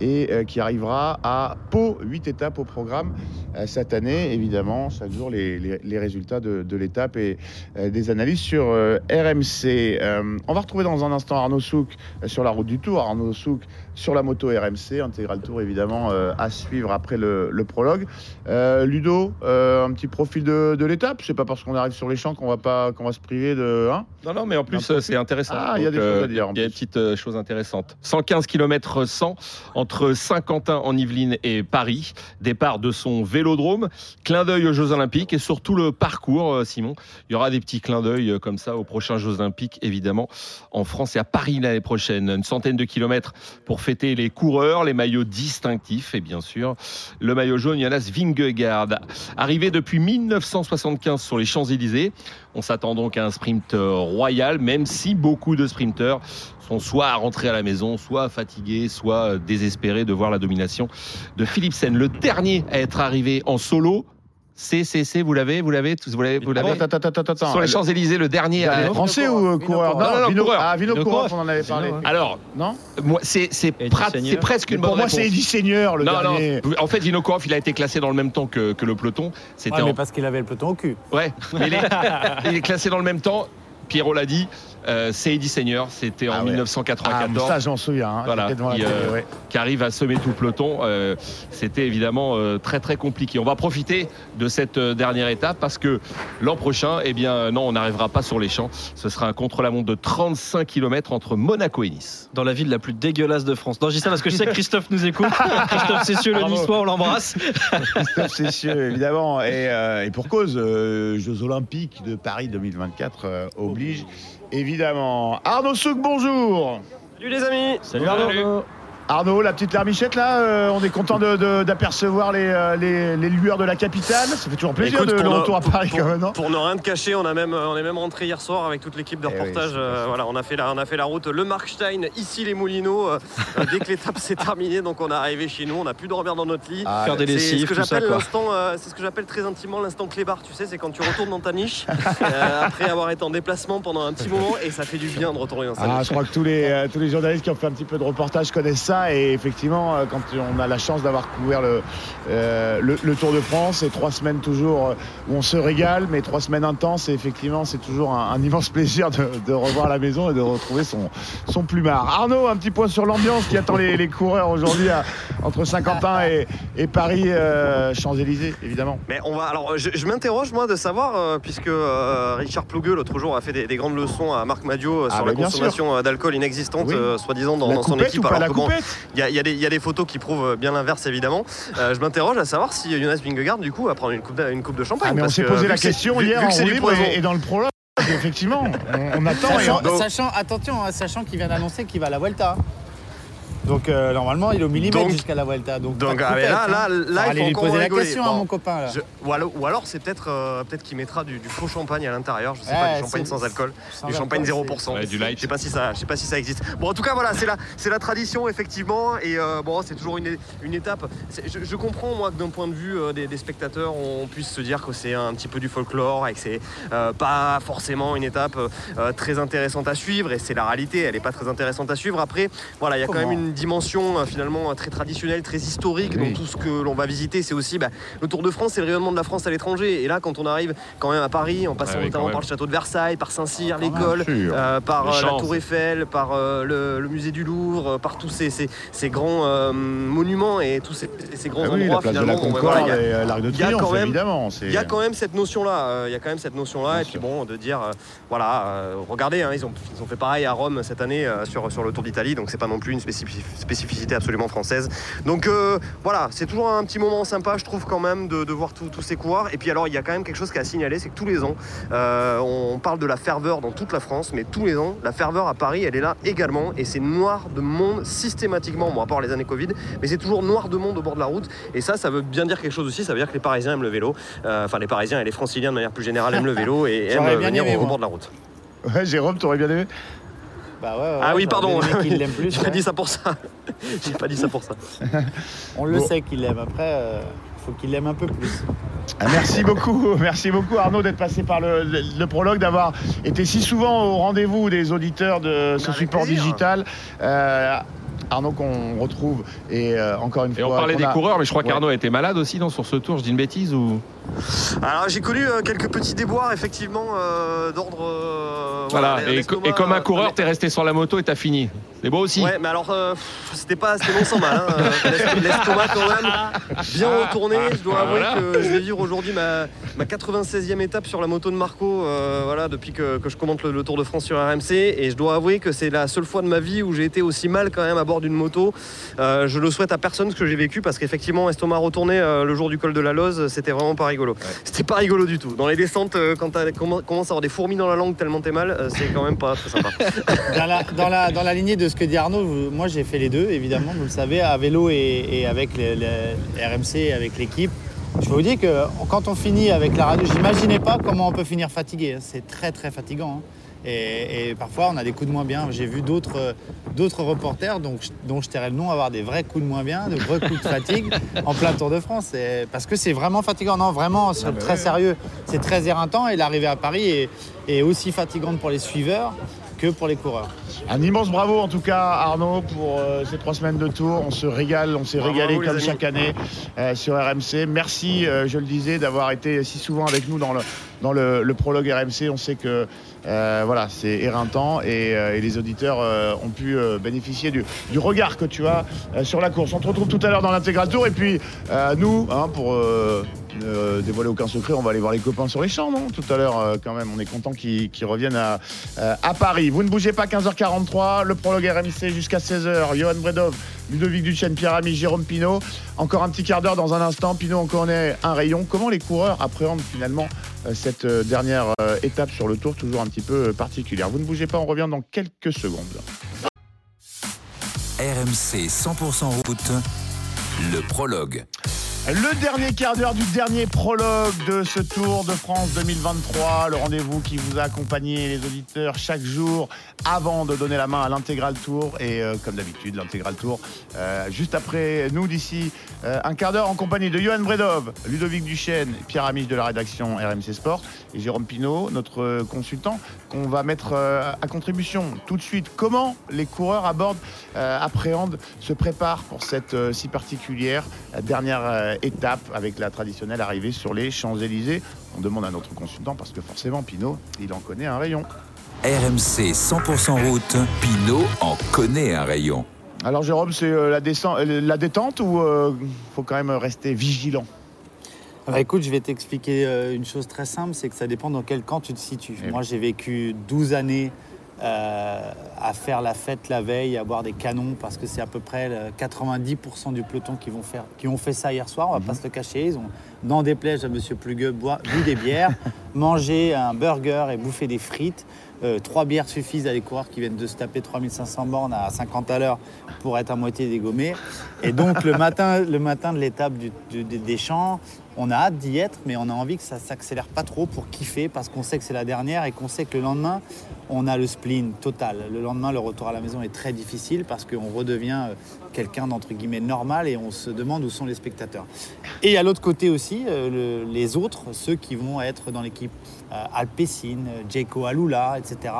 et euh, qui arrivera à Pau. 8 étapes au programme euh, cette année. Évidemment, chaque jour, les, les- les résultats de, de l'étape et euh, des analyses sur euh, RMC. Euh, on va retrouver dans un instant Arnaud Souk euh, sur la route du Tour. Arnaud Souk sur la moto RMC. Intégral Tour, évidemment, euh, à suivre après le, le prologue. Euh, Ludo, euh, un petit profil de, de l'étape. C'est pas parce qu'on arrive sur les champs qu'on va pas qu'on va se priver de. hein? Non, non, mais en plus, c'est intéressant. Ah, il y a des choses à dire, Il y a des petites choses intéressantes. 115 km 100 entre Saint-Quentin en Yvelines et Paris. Départ de son vélodrome. Clin d'œil aux Jeux Olympiques et surtout le parcours, Simon. Il y aura des petits clins d'œil comme ça aux prochains Jeux Olympiques, évidemment, en France et à Paris l'année prochaine. Une centaine de kilomètres pour fêter les coureurs, les maillots distinctifs et bien sûr le maillot jaune Jonas Vingegaard. Arrivé depuis 1975 sur les Champs-Élysées. On s'attend donc à un sprint royal, même si beaucoup de sprinteurs sont soit rentrés à la maison, soit fatigués, soit désespérés de voir la domination de Philipsen. Le dernier à être arrivé en solo, c'est, c'est, c'est, vous l'avez, vous l'avez, tous, vous l'avez, vous l'avez. Attends, attends, attends, attends. Sur les Champs-Élysées, le dernier français ou coureur Non, non, non, coureur. Ah, on en avait parlé. Alors, Non moi, c'est, presque une Pour bonne moi, réponse. c'est Eddie Seigneur, le dernier. non. En fait, Vinokourov, il a été classé dans le même temps que, que le peloton. C'était mais parce qu'il avait le peloton au cul. Ouais, mais il est, il est classé dans le même temps. Pierrot l'a dit, euh, c'est Eddie Seigneur, c'était en Ah ouais. Ah, 1994, ça, j'en souviens. hein. Voilà, qui, euh, ouais. qui arrive à semer tout le peloton. Euh, c'était évidemment euh, très très compliqué. On va profiter de cette dernière étape parce que l'an prochain, eh bien non, on n'arrivera pas sur les champs. Ce sera un contre-la-montre de 35 km entre Monaco et Nice. Dans la ville la plus dégueulasse de France. Non, je dis ça parce que je sais que Christophe nous écoute. *laughs* Christophe Cessieux, le. Niçois, on l'embrasse. Christophe Cessieux, évidemment. Et, euh, et pour cause, euh, Jeux Olympiques de Paris 2024 euh, oblige, évidemment. Arnaud Souk, bonjour. Salut les amis Salut Arnaud. Arnaud, la petite larmichette là, euh, on est content de- de- d'apercevoir les, euh, les, les lueurs de la capitale. Ça fait toujours plaisir Écoute, de le retour à Paris pour, quand même, non pour ne rien te cacher, on a même on est même rentré hier soir avec toute l'équipe de Eh oui, reportage. euh, voilà, on a fait la on a fait la route le Markstein, ici les Moulineaux. dès que l'étape *laughs* s'est terminée, donc on est arrivé chez nous, on a pu dormir dans notre lit. Ah, Faire des C'est ce lessives, que j'appelle l'instant, euh, c'est ce que j'appelle très intimement l'instant clébard. Tu sais, c'est quand tu retournes dans ta niche *laughs* euh, après avoir été en déplacement pendant un petit moment et ça fait du bien de retourner dans sa Ah, niche. je crois que tous les, euh, tous les journalistes qui ont fait un petit peu de reportage connaissent ça. Et effectivement, euh, quand on a la chance d'avoir couvert le, euh, le, le Tour de France, c'est trois semaines toujours euh, où on se régale, mais trois semaines intenses. Et effectivement, c'est toujours un, un immense *laughs* plaisir de, de revoir la maison et de retrouver son, son plumard. Arnaud, un petit point sur l'ambiance qui attend les, les coureurs aujourd'hui entre Saint-Quentin et, et Paris, euh, Champs-Élysées, évidemment? Mais on va alors je, je m'interroge moi de savoir euh, puisque Richard Plougueux l'autre jour a fait des, des grandes leçons à Marc Madio Ah, sur bah, la consommation d'alcool inexistante Oui. soi-disant dans, son équipe ou pas alors la coupette? Il y, a- y des- il y a des photos qui prouvent euh, bien l'inverse évidemment. Euh, je m'interroge à savoir si Jonas Vingegaard du coup va prendre une coupe de, une coupe de champagne. Ah, mais on parce s'est posé la question vu- hier vu que en libre et, et dans le prologue. Effectivement, on, on attend et Sachant, on- sachant- attention, hein, sachant qu'il vient d'annoncer qu'il va à la Vuelta. Donc euh, normalement, il est au millimètre jusqu'à la Vuelta. Donc, ah, là, hein. là, Faut là, il faut lui encore poser la question Bon, à mon copain. Là. je- ou alors, ou alors c'est peut-être euh, peut-être qu'il mettra du, du faux champagne à l'intérieur, je sais pas, du champagne sans alcool, sans du champagne alcool, 0%. Ouais, du light. Je sais pas si ça, je sais pas si ça existe. Bon, en tout cas, voilà, c'est la, c'est la tradition effectivement, et euh, bon, c'est toujours une, une étape. Je, je comprends moi que d'un point de vue euh, des, des spectateurs, on puisse se dire que c'est un petit peu du folklore et que c'est euh, pas forcément une étape euh, très intéressante à suivre, et c'est la réalité, elle est pas très intéressante à suivre. Après, voilà, il y a quand même une dimension euh, finalement euh, très traditionnelle, très historique Oui. dans tout ce que l'on va visiter. C'est aussi bah, le Tour de France, c'est le rayonnement de la France à l'étranger. Et là, quand on arrive quand même à Paris, en passant Ah oui, notamment par le château de Versailles, par Saint-Cyr, même, l'école, euh, par euh, la. Tour Eiffel, par euh, le, le musée du Louvre, par tous ces, ces- ces grands monuments et tous ces, ces grands Ah oui, endroits la place de la finalement. bon, bah, Concorde voilà, il y a- et l'Arc de Triomphe, évidemment. il y a quand même cette notion-là. Il y a quand même cette notion-là. Et puis bon, de dire, voilà, regardez, hein, ils, ont, ils ont fait pareil à Rome cette année sur, sur le Tour d'Italie, donc c'est pas non plus une spécifi- spécificité absolument française. Donc euh, voilà, c'est toujours un petit moment sympa, je trouve quand même, de, de voir tous ces coureurs. Et puis alors, il y a quand même quelque chose qui a signalé, c'est que tous les ans, euh, on parle de la ferveur dans toute la France, mais tous les ans, la ferveur à Paris, elle est là également, et c'est noir de monde systématiquement, bon à part les années Covid, mais c'est toujours noir de monde au bord de la route. Et ça, ça veut bien dire quelque chose aussi. Ça veut dire que les Parisiens aiment le vélo. Euh, enfin, les Parisiens et les Franciliens de manière plus générale aiment le vélo et aiment venir aimé, au, au bord de la route. Ouais, Jérôme, t'aurais bien aimé? Bah ouais, ouais, ah oui, pardon. bien aimé qu'il l'aime plus. *laughs* J'ai ouais. dit ça pour ça. *laughs* J'ai pas dit ça pour ça. On le Bon. sait qu'il l'aime. Après, il faut qu'il l'aime un peu plus. Ah, Merci beaucoup, *laughs* merci beaucoup Arnaud d'être passé par le, le- le prologue, d'avoir été si souvent au rendez-vous des auditeurs de ce avec support plaisir. digital. Euh, Arnaud qu'on retrouve et euh, encore une Et on fois. parlait des a- coureurs, mais je crois Ouais. qu'Arnaud a été malade aussi non, sur ce tour, je dis une bêtise ou Alors j'ai connu euh, quelques petits déboires effectivement euh, d'ordre. euh, voilà. Et, comme un coureur, t'es resté sur la moto et t'as fini. C'est beau aussi. Ouais, mais alors euh, c'était pas c'était non sans mal. hein. *laughs* L'est- L'estomac quand même bien retourné. Je dois avouer Voilà. que je vais vivre aujourd'hui ma, ma 96e étape sur la moto de Marco. euh, voilà, depuis que, que je commente le, le Tour de France sur RMC, et je dois avouer que c'est la seule fois de ma vie où j'ai été aussi mal quand même à bord d'une moto. Euh, je le souhaite à personne ce que j'ai vécu parce qu'effectivement estomac retourné euh, le jour du col de la Loze, c'était vraiment pas rigolo. C'était pas rigolo du tout. Dans les descentes, euh, quand tu commences à avoir des fourmis dans la langue tellement t'es mal, euh, c'est quand même pas très sympa. Dans la, dans, la, dans la lignée de ce que dit Arnaud, moi j'ai fait les deux, évidemment, vous le savez, à vélo et, et avec les, les RMC, avec l'équipe. Je peux vous dire que quand on finit avec la radio, j'imaginais pas comment on peut finir fatigué. hein. C'est très très fatigant. hein. Et, et parfois on a des coups de moins bien. J'ai vu d'autres d'autres reporters donc, je- dont je tairais le nom avoir des vrais coups de moins bien, de vrais coups de fatigue *laughs* en plein Tour de France. Et- parce que c'est vraiment fatigant. Non, vraiment, c'est très sérieux. C'est très éreintant et l'arrivée à Paris est, est aussi fatigante pour les suiveurs que pour les coureurs. Un immense bravo en tout cas Arnaud pour euh, ces trois semaines de tour. On se régale, on s'est régalé vous, comme chaque année euh, sur RMC. Merci, euh, je le disais, d'avoir été si souvent avec nous dans le, dans le, le prologue RMC. On sait que euh, voilà, c'est éreintant et, euh, et les auditeurs euh, ont pu euh, bénéficier du, du regard que tu as euh, sur la course. On te retrouve tout à l'heure dans l'intégral tour et puis euh, nous, hein, pour euh, ne dévoiler aucun secret, on va aller voir les copains sur les champs, non Tout à l'heure, euh, quand même, on est content qu'ils reviennent à, euh, à Paris. Vous ne bougez pas, 15h43, le prologue RMC jusqu'à 16h. Johan Bredov, Ludovic Duchesne, Pierre Ami, Jérôme Pinault. Encore un petit quart d'heure dans un instant. Pinault, on connaît un rayon. Comment les coureurs appréhendent finalement euh, cette dernière étape sur le tour, toujours un petit peu particulière Vous ne bougez pas, on revient dans quelques secondes. RMC 100% route, le prologue. Le dernier quart d'heure du dernier prologue de ce Tour de France 2023, le rendez-vous qui vous a accompagné les auditeurs chaque jour avant de donner la main à l'intégral tour. Et euh, comme d'habitude l'intégral tour euh, juste après nous d'ici euh, un quart d'heure en compagnie de Johan Bredov, Ludovic Duchesne, Pierre Amiche de la rédaction RMC Sport et Jérôme Pinault, notre consultant qu'on va mettre euh, à contribution tout de suite. Comment les coureurs abordent, euh, appréhendent, se préparent pour cette euh, si particulière dernière étape avec la traditionnelle arrivée sur les Champs-Élysées? On demande à notre consultant parce que forcément Pinault, il en connaît un rayon. RMC 100% route, Pinot en connaît un rayon. Alors Jérôme, c'est la, détente ou euh, faut quand même rester vigilant? Bah écoute, je vais t'expliquer euh, une chose très simple, c'est que ça dépend dans quel camp tu te situes. Eh Moi, j'ai vécu 12 années euh, à faire la fête la veille, à boire des canons, parce que c'est à peu près euh, 90% du peloton qui, vont faire, qui ont fait ça hier soir, on va pas se le cacher. Ils ont, dans des plaies à Monsieur Plugueux, bu des bières, *laughs* mangé un burger et bouffé des frites. Euh, trois bières suffisent à des coureurs qui viennent de se taper 3500 bornes à 50 à l'heure pour être à moitié dégommés. Et donc le matin, le matin de l'étape des champs, on a hâte d'y être, mais on a envie que ça s'accélère pas trop pour kiffer, parce qu'on sait que c'est la dernière et qu'on sait que le lendemain, on a le spleen total. Le lendemain, le retour à la maison est très difficile parce qu'on redevient euh, quelqu'un d'entre guillemets normal et on se demande où sont les spectateurs. Et à l'autre côté aussi, euh, le- les autres, ceux qui vont être dans l'équipe euh, Alpecin, Jayco Alula, etc.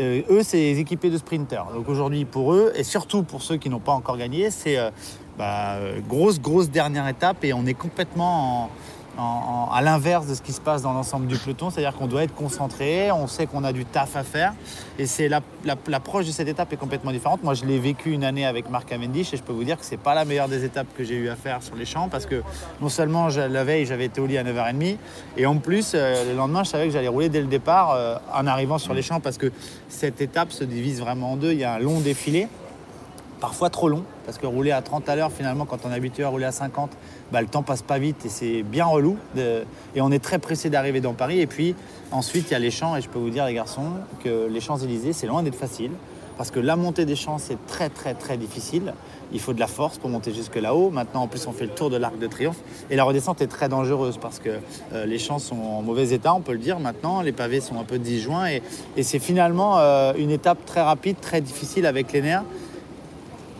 Eux, c'est équipés de sprinters. Donc aujourd'hui, pour eux, et surtout pour ceux qui n'ont pas encore gagné, c'est bah, grosse, grosse dernière étape et on est complètement en- en- en- à l'inverse de ce qui se passe dans l'ensemble du peloton. C'est-à-dire qu'on doit être concentré, on sait qu'on a du taf à faire et l'approche de cette étape est complètement différente. Moi, je l'ai vécu une année avec Marc Cavendish et je peux vous dire que c'est pas la meilleure des étapes que j'ai eu à faire sur les champs parce que non seulement la veille, j'avais été au lit à 9h30 et en plus, euh, le lendemain, je savais que j'allais rouler dès le départ euh, en arrivant sur les champs parce que cette étape se divise vraiment en deux. Il y a un long défilé parfois trop long, parce que rouler à 30 à l'heure, finalement, quand on est habitué à rouler à 50, bah, le temps passe pas vite et c'est bien relou. Et on est très pressé d'arriver dans Paris. Et puis ensuite, il y a les champs, et je peux vous dire, les garçons, que les Champs-Élysées, c'est loin d'être facile, parce que la montée des champs, c'est très, très, très difficile. Il faut de la force pour monter jusque là-haut. Maintenant, en plus, on fait le tour de l'Arc de Triomphe. Et la redescente est très dangereuse parce que euh, les champs sont en mauvais état, on peut le dire maintenant. Les pavés sont un peu disjoints. Et, et c'est finalement euh, une étape très rapide, très difficile avec les nerfs.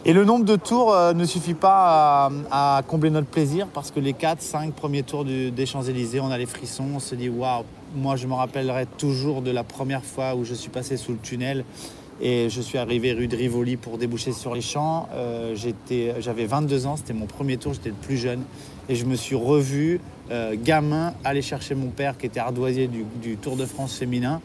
Et le nombre de tours euh, ne suffit pas à, combler notre plaisir parce que les 4, 5 premiers tours des Champs-Élysées, on a les frissons, on se dit waouh, moi je me rappellerai toujours de la première fois où je suis passé sous le tunnel et je suis arrivé rue de Rivoli pour déboucher sur les champs. Euh, J'avais 22 ans, c'était mon premier tour, j'étais le plus jeune et je me suis revu euh, gamin aller chercher mon père qui était ardoisier du, du Tour de France féminin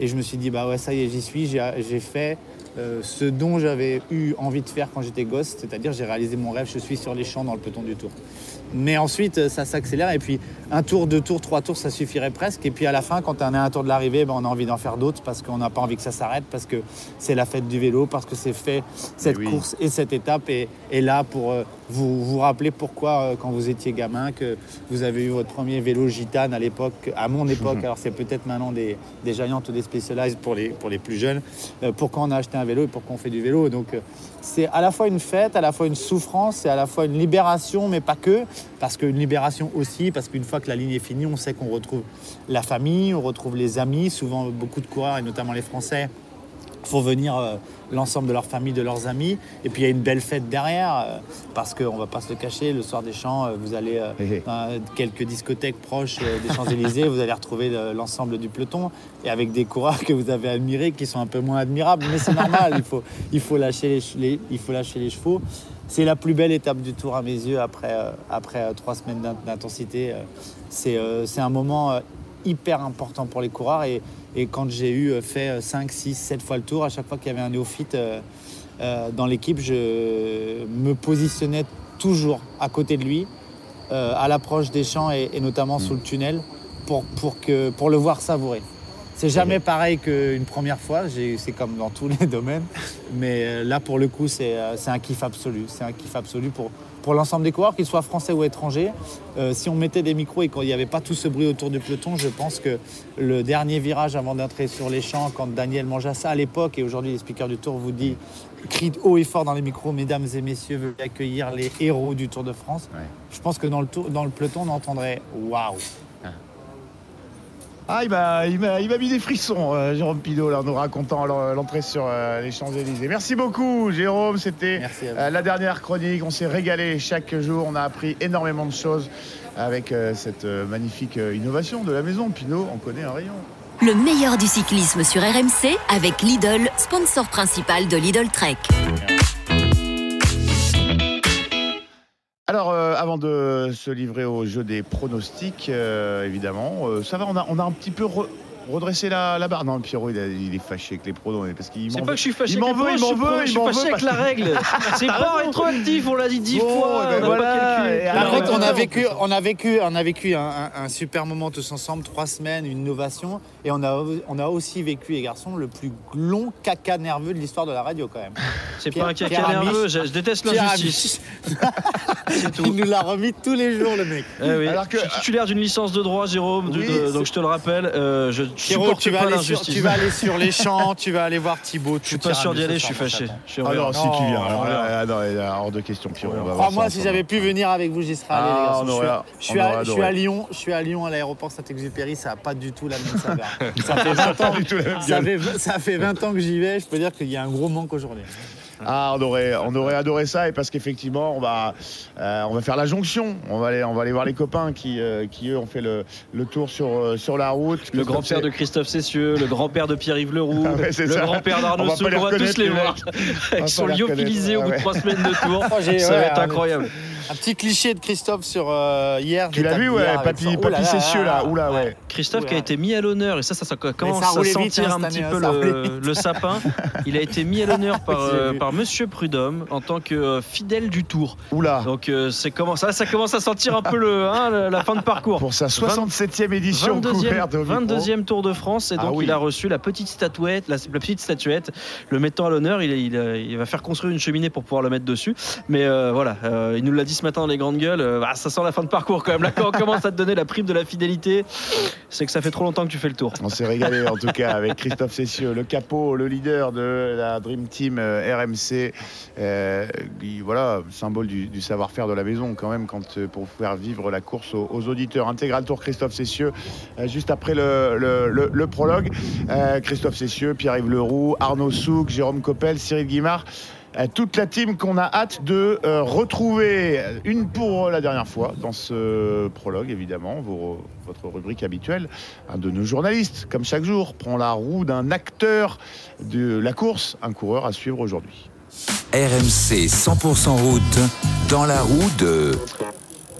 et je me suis dit bah ouais ça y est j'y suis, j'ai fait euh, ce dont j'avais eu envie de faire quand j'étais gosse, c'est-à-dire j'ai réalisé mon rêve, je suis sur les champs dans le peloton du tour. Mais ensuite, euh, ça s'accélère et puis un tour, deux tours, trois tours, ça suffirait presque. Et puis à la fin, quand on est à un tour de l'arrivée, ben, on a envie d'en faire d'autres parce qu'on n'a pas envie que ça s'arrête, parce que c'est la fête du vélo, parce que c'est fait cette oui. course et cette étape est, est là pour euh, vous vous rappeler pourquoi, euh, quand vous étiez gamin, que vous avez eu votre premier vélo gitane à l'époque, à mon époque, alors c'est peut-être maintenant des, des Giants ou des Specialized pour les, pour les plus jeunes, euh, pourquoi on a acheté un vélo et pourquoi on fait du vélo. Donc euh, c'est à la fois une fête, à la fois une souffrance, c'est à la fois une libération, mais pas que, parce qu'une libération aussi, parce qu'une fois que la ligne est finie, on sait qu'on retrouve la famille, on retrouve les amis, souvent beaucoup de coureurs, et notamment les Français, font venir euh, l'ensemble de leur famille, de leurs amis. Et puis il y a une belle fête derrière, euh, parce qu'on ne va pas se le cacher, le soir des champs, euh, vous allez dans quelques discothèques proches des Champs-Élysées, vous allez retrouver l'ensemble du peloton, et avec des coureurs que vous avez admirés, qui sont un peu moins admirables, mais c'est normal, il faut, il, faut lâcher les, il faut lâcher les chevaux. C'est la plus belle étape du tour à mes yeux après, après trois semaines d'in- d'intensité. C'est un moment hyper important pour les coureurs. Et, et quand j'ai eu euh, fait 5, 6, 7 fois le tour, à chaque fois qu'il y avait un néophyte euh, euh, dans l'équipe, je me positionnais toujours à côté de lui, à l'approche des champs et, et notamment sous le tunnel, pour, pour, que, pour le voir savourer. C'est jamais pareil qu'une première fois, c'est comme dans tous les *laughs* domaines, mais là pour le coup c'est c'est un kiff absolu, c'est un kiff absolu pour, pour l'ensemble des coureurs, qu'ils soient français ou étrangers. Euh, si on mettait des micros et qu'il n'y avait pas tout ce bruit autour du peloton, je pense que le dernier virage avant d'entrer sur les champs, quand Daniel Manjassa à l'époque et aujourd'hui les speakers du Tour vous dit, crie haut et fort dans les micros, mesdames et messieurs, veuillez accueillir les héros du Tour de France. Ouais. Je pense que dans le, tour, dans le peloton on entendrait waouh. Ah, il m'a, il m'a, il m'a mis des frissons, euh, Jérôme Pidot, là, en nous racontant l'en- l'entrée sur euh, les Champs-Élysées. Merci beaucoup, Jérôme. C'était euh, la dernière chronique. On s'est régalé chaque jour. On a appris énormément de choses avec euh, cette euh, magnifique euh, innovation de la maison. Pinot, on connaît un rayon. Le meilleur du cyclisme sur RMC avec Lidl, sponsor principal de Lidl Trek. Alors, euh, avant de se livrer au jeu des pronostics, euh, évidemment, euh, ça va, on a, on a un petit peu re- redressé la, la barre. Non, Pierrot, il, a- il est fâché avec les pronos, parce qu'il C'est m'en pas que je suis fâché. Il m'en avec les veut, il m'en veut, Je m'en suis veut fâché avec parce- la règle. *laughs* C'est pas raison. rétroactif, on l'a dit dix Bon, fois. eh ben on voilà, on a vécu, on a vécu, on a vécu un, un- un super moment tous ensemble, trois semaines, une innovation, et on a, on a aussi vécu, les garçons, le plus long caca nerveux de l'histoire de la radio quand même. *laughs* C'est pas un caca nerveux, je, je déteste l'injustice. *laughs* Il nous l'a remis tous les jours, le mec. Eh oui. Alors que- Je suis titulaire d'une licence de droit, Jérôme, Oui, de- donc je te le rappelle, euh, je Pierrot, supporte tu vas, pas aller sur, l'injustice. tu vas aller sur les champs, tu vas aller voir Thibaut. Je suis pas sûr d'y aller, je suis fâché. Ah non, si tu viens. Non, ah hors de question, Crois-moi, si j'avais pu venir avec vous, j'y serais allé. Ah, on Je suis à- Lyon, je suis à Lyon à l'aéroport Saint-Exupéry, ça n'a pas du tout la même saveur. *laughs* ça fait 20 ans, du tout la même ça gueule. fait, ça fait 20 ans que j'y vais, je peux dire qu'il y a un gros manque aujourd'hui. Ah, on aurait, on aurait adoré ça et parce qu'effectivement, on va, euh, on va faire la jonction. On va aller, on va aller voir les copains qui, euh, qui eux ont fait le, le tour sur, euh, sur la route. Le Christophe, grand-père de Christophe Cessieux, le grand-père de Pierre-Yves Leroux, Ah ouais, le grand-père d'Arnaud Souk, on va tous les les voir mecs. *laughs* va avec son pas les lyophilisé au bout de reconnaître, trois semaines de tour. Oh, Ça va être incroyable. Un petit cliché de Christophe sur euh, hier. Tu l'as vu, ouais, papy, son- Oh papy Cessieux là. là. Oula, ouais. Christophe qui a été mis à l'honneur, et ça, ça, ça commence ça à vite, sentir hein, un petit peu *laughs* le, sapin. Il a été mis à l'honneur par, *laughs* euh, par Monsieur Prudhomme en tant que euh, fidèle du Tour. Oula. Donc euh, c'est comment ça, ça commence à sentir un peu le, hein, la fin de parcours. Pour sa 67e édition 22e, couverte au micro. 22e Tour de France et Ah donc oui. il a reçu la petite statuette, la, la petite statuette, le mettant à l'honneur. Il, il, il va faire construire une cheminée pour pouvoir le mettre dessus. Mais euh, voilà, euh, il nous l'a dit ce matin dans les grandes gueules. euh, bah, ça sent la fin de parcours quand même. Là, quand on commence à te donner la prime de la fidélité, c'est que ça fait trop longtemps que tu fais le tour. On s'est régalé en tout cas avec Christophe Cessieux, le capot, le leader de la Dream Team euh, RMC. Euh, voilà, symbole du, savoir-faire de la maison quand même pour faire vivre la course aux, auditeurs. Intégral Tour Christophe Cessieux, juste après le, prologue. Christophe Cessieux, Pierre-Yves Leroux, Arnaud Souk, Jérôme Coppel, Cyril Guimard. Euh, Toute la team qu'on a hâte de euh, retrouver une pour la dernière fois dans ce prologue, évidemment, vos- votre rubrique habituelle. Un de nos journalistes, comme chaque jour, prend la roue d'un acteur de la course, un coureur à suivre aujourd'hui. RMC 100% route dans la roue de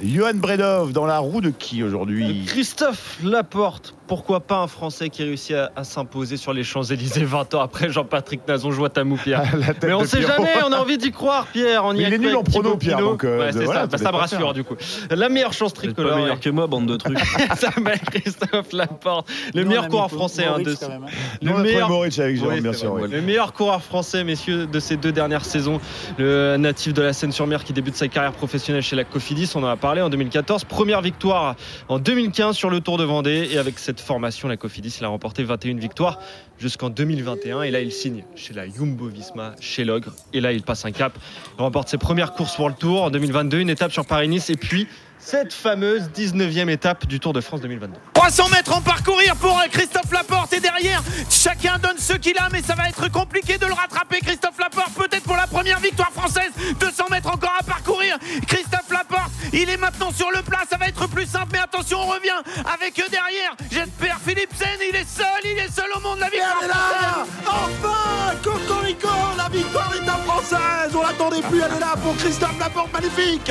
Johan Bredov, dans la roue de qui aujourd'hui? Christophe Laporte, pourquoi pas un Français qui réussit à, à s'imposer sur les Champs-Élysées 20 ans après Jean-Patrick Nazon, je vois ta mou Pierre. *laughs* Mais on sait Pierrot. jamais, on a envie d'y croire Pierre. On y Mais il a est nul en prono, Pierre, donc, euh, Ouais, c'est voilà, ça, bah, ça me rassure du coup. La meilleure chance êtes pas tricolore. meilleur que moi, bande de trucs. *laughs* Ça s'appelle Christophe Laporte, le meilleur coureur français. hein, de- quand même, hein. Le meilleur Moritz avec Jérôme, Oui, bien c'est sûr. vrai. oui. Le meilleur coureur français, messieurs, de ces deux dernières saisons. Le natif de la Seine-sur-Mer qui débute sa carrière professionnelle chez la Cofidis. On en a parlé en 2014. Première victoire en 2015 sur le Tour de Vendée. Et avec cette formation, la Cofidis, il a remporté 21 victoires jusqu'en 2021. Et là, il signe chez la Jumbo Visma, chez l'Ogre. Et là, il passe un cap. Il remporte ses premières courses pour le Tour en 2022. Une étape sur Paris-Nice. Et puis, cette fameuse 19e étape du Tour de France 2022. 300 mètres en parcourir pour Christophe Laporte et derrière chacun donne ce qu'il a mais ça va être compliqué de le rattraper Christophe Laporte peut-être pour la première victoire française. 200 mètres encore à parcourir. Christophe Laporte il est maintenant sur le plat ça va être plus simple mais attention on revient avec eux derrière. J'espère Philipsen il est seul il est seul au monde la victoire Elle est là. Enfin Cocorico La victoire est à française. On l'attendait plus, elle est là pour Christophe Laporte, magnifique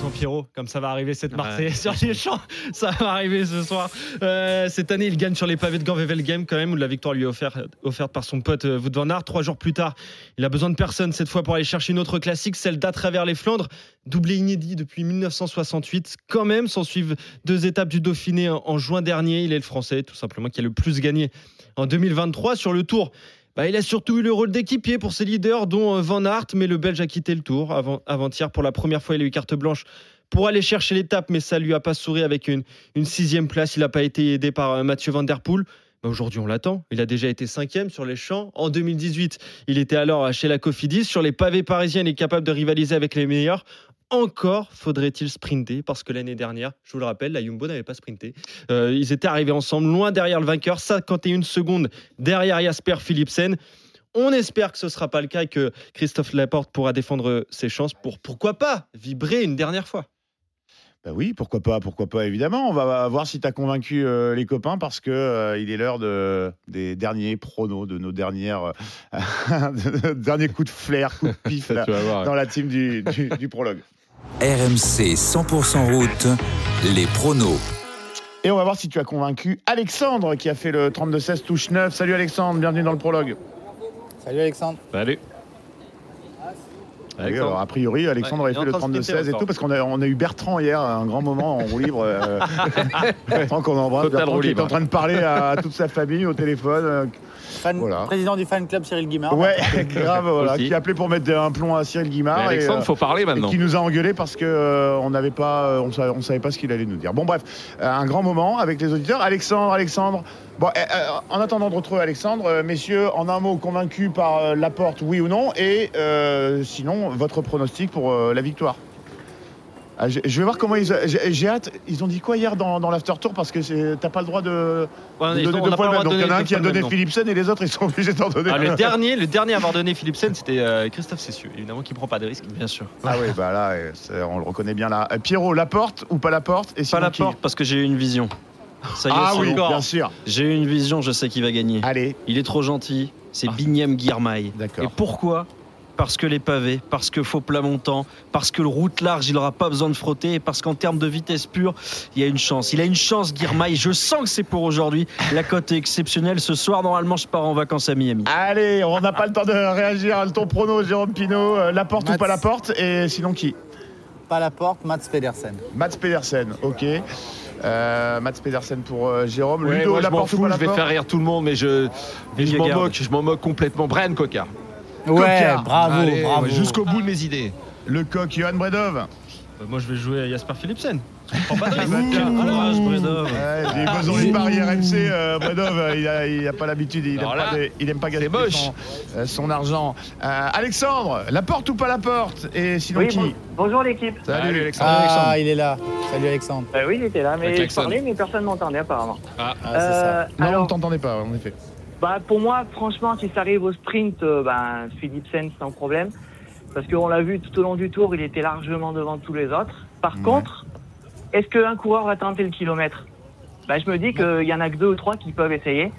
Sans Pierrot, comme ça va arriver cette Marseillaise sur les champs, *laughs* ça va arriver ce soir. Euh, cette année, il gagne sur les pavés de Ganvevel Game quand même, où la victoire lui est offerte, offerte par son pote euh, Wout van Aert. Trois jours plus tard, il a besoin de personne cette fois pour aller chercher une autre classique, celle d'à travers les Flandres, doublé inédit depuis 1968. Quand même, s'en suivent deux étapes du Dauphiné en, en juin dernier. Il est le Français, tout simplement, qui a le plus gagné en 2023 sur le Tour. Bah, il a surtout eu le rôle d'équipier pour ses leaders, dont euh, Van Aert, mais le Belge a quitté le tour avant- avant-hier. Pour la première fois, il a eu carte blanche pour aller chercher l'étape, mais ça lui a pas souri avec une, sixième place. Il n'a pas été aidé par euh, Mathieu Van Der Poel. Bah, Aujourd'hui, on l'attend. Il a déjà été cinquième sur les champs. En 2018, il était alors chez la Cofidis. Sur les pavés parisiens, il est capable de rivaliser avec les meilleurs. Encore faudrait-il sprinter parce que l'année dernière, je vous le rappelle, la Jumbo n'avait pas sprinté. Euh, ils étaient arrivés ensemble, loin derrière le vainqueur, 51 secondes derrière Jasper Philipsen. On espère que ce ne sera pas le cas et que Christophe Laporte pourra défendre ses chances pour, pourquoi pas, vibrer une dernière fois. Bah oui, pourquoi pas, pourquoi pas, évidemment. On va voir si tu as convaincu euh, les copains parce que euh, il est l'heure de, des derniers pronos, de nos dernières, euh, *laughs* de nos derniers coups de flair, coups de pif *laughs* là, voir. dans la team du, du- du prologue. RMC 100% route, les pronos. Et on va voir si tu as convaincu Alexandre qui a fait le 32-16 touche 9. Salut Alexandre, bienvenue dans le prologue. Salut Alexandre. Alors, a priori, Alexandre Ouais, avait fait le train de sprinter 32-16 et tout, parce qu'on a, on a eu Bertrand hier, un grand moment en roue libre. euh, *laughs* *laughs* Bertrand qu'on embrasse, Total Bertrand qui est en train de parler à toute sa famille au téléphone. euh, Fan- Voilà. Président du fan club Cyril Guimard. Ouais, *laughs* grave, voilà, Aussi. qui appelait pour mettre un plomb à Cyril Guimard. et, Alexandre, euh, faut parler et maintenant. qui nous a engueulé parce que euh, on n'avait pas, euh, on savait, on savait pas ce qu'il allait nous dire. Bon bref, euh, un grand moment avec les auditeurs. Alexandre, Alexandre. Bon, euh, en attendant de retrouver Alexandre, euh, messieurs, en un mot, convaincus par euh, Laporte, oui ou non, et euh, sinon votre pronostic pour euh, la victoire. Ah, je, je vais voir comment ils. J'ai j'ai hâte. Ils ont dit quoi hier dans, dans l'after tour? Parce que t'as pas le droit de, Ouais, de donner deux fois le même. Donc il y en a un qui a donné. Philipsen et les autres ils sont obligés d'en donner. Ah, le dernier, le dernier à avoir donné Philipsen, c'était euh, Christophe Cessieux, évidemment qui prend pas de risque. Bien sûr. Ah oui, bah là, euh, on le reconnaît bien là. Euh, Pierrot, la porte ou pas la porte? Et Pas la qui porte parce que j'ai eu une vision. Ça y est, Ah c'est oui, bon. bien sûr. J'ai eu une vision, je sais qui va gagner. Allez, Il est trop gentil, c'est Ah. Bignam Guirmail. D'accord. Et pourquoi Parce que les pavés, parce que faux plat montant, parce que le route large, il n'aura pas besoin de frotter, et parce qu'en termes de vitesse pure, il y a une chance. Il a une chance, Guirmail. Je sens que c'est pour aujourd'hui. La cote est exceptionnelle. Ce soir, normalement, je pars en vacances à Miami. allez, on n'a pas le temps de réagir. Ton prono, Jérôme Pinault, euh, la porte ou pas la porte et sinon qui Pas la porte, Mats Pedersen. Mats Pedersen, ok. Euh, Mats Pedersen pour euh, Jérôme. Ouais, Ludo, moi, la je m'en fous, je vais faire rire tout le monde, mais je, mais je m'en moque, je m'en moque complètement. Brian Cocard. Ouais, Cocard. bravo, Allez, bravo. ouais, jusqu'au bout de mes idées. Le coq, Johan Bredov. Euh, moi, je vais jouer à Jasper Philipsen. Je prends pas de *laughs* risque. Ouais, j'ai besoin du pari RMC. euh, Bredov, euh, il a, il a pas l'habitude, il, Alors aime là, pas, de- il aime pas gaspiller moche. son, euh, son argent. Euh, Alexandre, la porte ou pas la porte? Et sinon Oui, qui? bon- bonjour l'équipe. Salut, Alexandre. Ah, il est là. Salut Alexandre. Euh, oui, il était là, mais Avec je Jackson. parlais, mais personne ne m'entendait apparemment. Ah, c'est Euh, ça. Non, on alors, ne t'entendait pas, en effet. Bah, pour moi, franchement, si ça arrive au sprint, euh, ben, Philipsen sans problème. Parce qu'on l'a vu tout au long du tour, il était largement devant tous les autres. Par Ouais. contre, est-ce qu'un coureur va tenter le kilomètre? Bah, Je me dis qu'il y en a que deux ou trois qui peuvent essayer.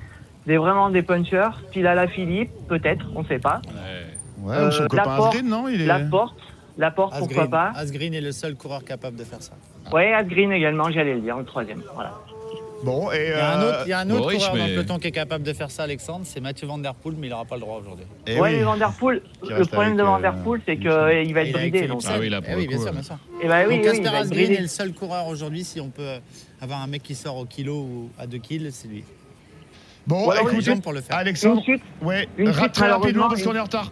Des vraiment des punchers. S'il a la Philippe, peut-être, on ne sait pas. Ouais, Euh, ou son la copain porte, Asgreen, non il est... La porte, la porte, pourquoi pas Asgreen est le seul coureur capable de faire ça. Ouais, Asgreen également, j'allais le dire, le troisième. Voilà. Bon, et. Il y a un euh, autre, il y a un autre Maurice, coureur dans mais- le peloton qui est capable de faire ça, Alexandre, c'est Mathieu Van Der Poel, mais il n'aura pas le droit aujourd'hui. eh ouais, oui. mais Van Der Poel, Qui le reste problème de avec, Van Der euh, Poel, c'est qu'il va être avec bridé. Donc. Ah oui, là, pour Eh le oui, bien coup, sûr, ouais. bien sûr. eh ben oui, Donc oui, il Casper va être Asgreen bridé. est le seul coureur aujourd'hui, si on peut euh, avoir un mec qui sort au kilo ou à 2 kills, c'est lui. Bon, Voilà, pour le faire. Une Alexandre, suite, ouais, une suite, très rapidement malheureusement, parce qu'on est en retard.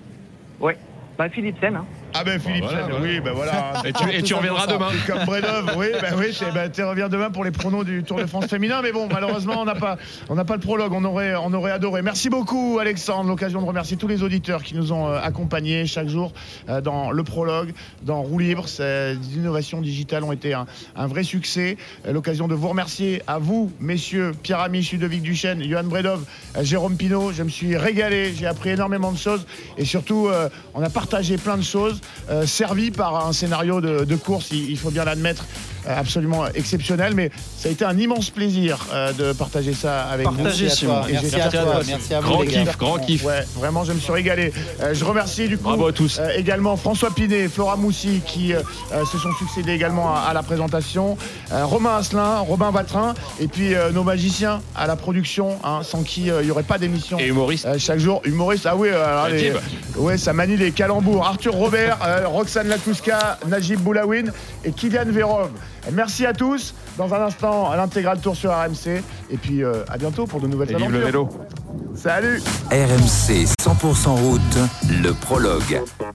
bah Philipsen. Hein. Ah ben Philippe, Voilà, voilà. oui, ben voilà. Et tu, et tu reviendras demain. Comme Bredov, oui, ben oui, ben, tu reviens demain pour les pronos du Tour de France féminin, mais bon, malheureusement, on n'a pas, on n'a pas le prologue, on aurait, on aurait adoré. Merci beaucoup, Alexandre. L'occasion de remercier tous les auditeurs qui nous ont euh, accompagnés chaque jour euh, dans le prologue, dans Roue Libre. Ces innovations digitales ont été un, un vrai succès. Euh, L'occasion de vous remercier à vous, messieurs, Pierre Amiche, Ludovic Duchesne, Johan Bredov, Jérôme Pinault. Je me suis régalé, j'ai appris énormément de choses et surtout, on a partagé plein de choses, servi par un scénario de, course, il, faut bien l'admettre, euh, absolument exceptionnel. Mais ça a été un immense plaisir euh, de partager ça avec vous. Partagez, Merci merci à toi, merci à vous Grand kiff, grand kiff. Ouais, vraiment, je me suis régalé. Euh, je remercie du coup Bravo à tous. euh, également François Pinet, Flora Moussi qui euh, euh, se sont succédés également à, à la présentation, euh, Romain Asselin, Robin Vatrin et puis euh, nos magiciens à la production, hein, sans qui euh, il n'y aurait pas d'émission. Et humoriste. Euh, chaque jour, humoriste, ah oui, euh, les- ouais, ça manie les calembours. Arthur Robert, euh, Roxane Latouska, Najib Boulawin et Kylian Vérov. Merci à tous. Dans un instant, l'intégral tour sur RMC. Et puis euh, à bientôt pour de nouvelles Et vive le aventures. vélo. Salut RMC 100% route, le prologue.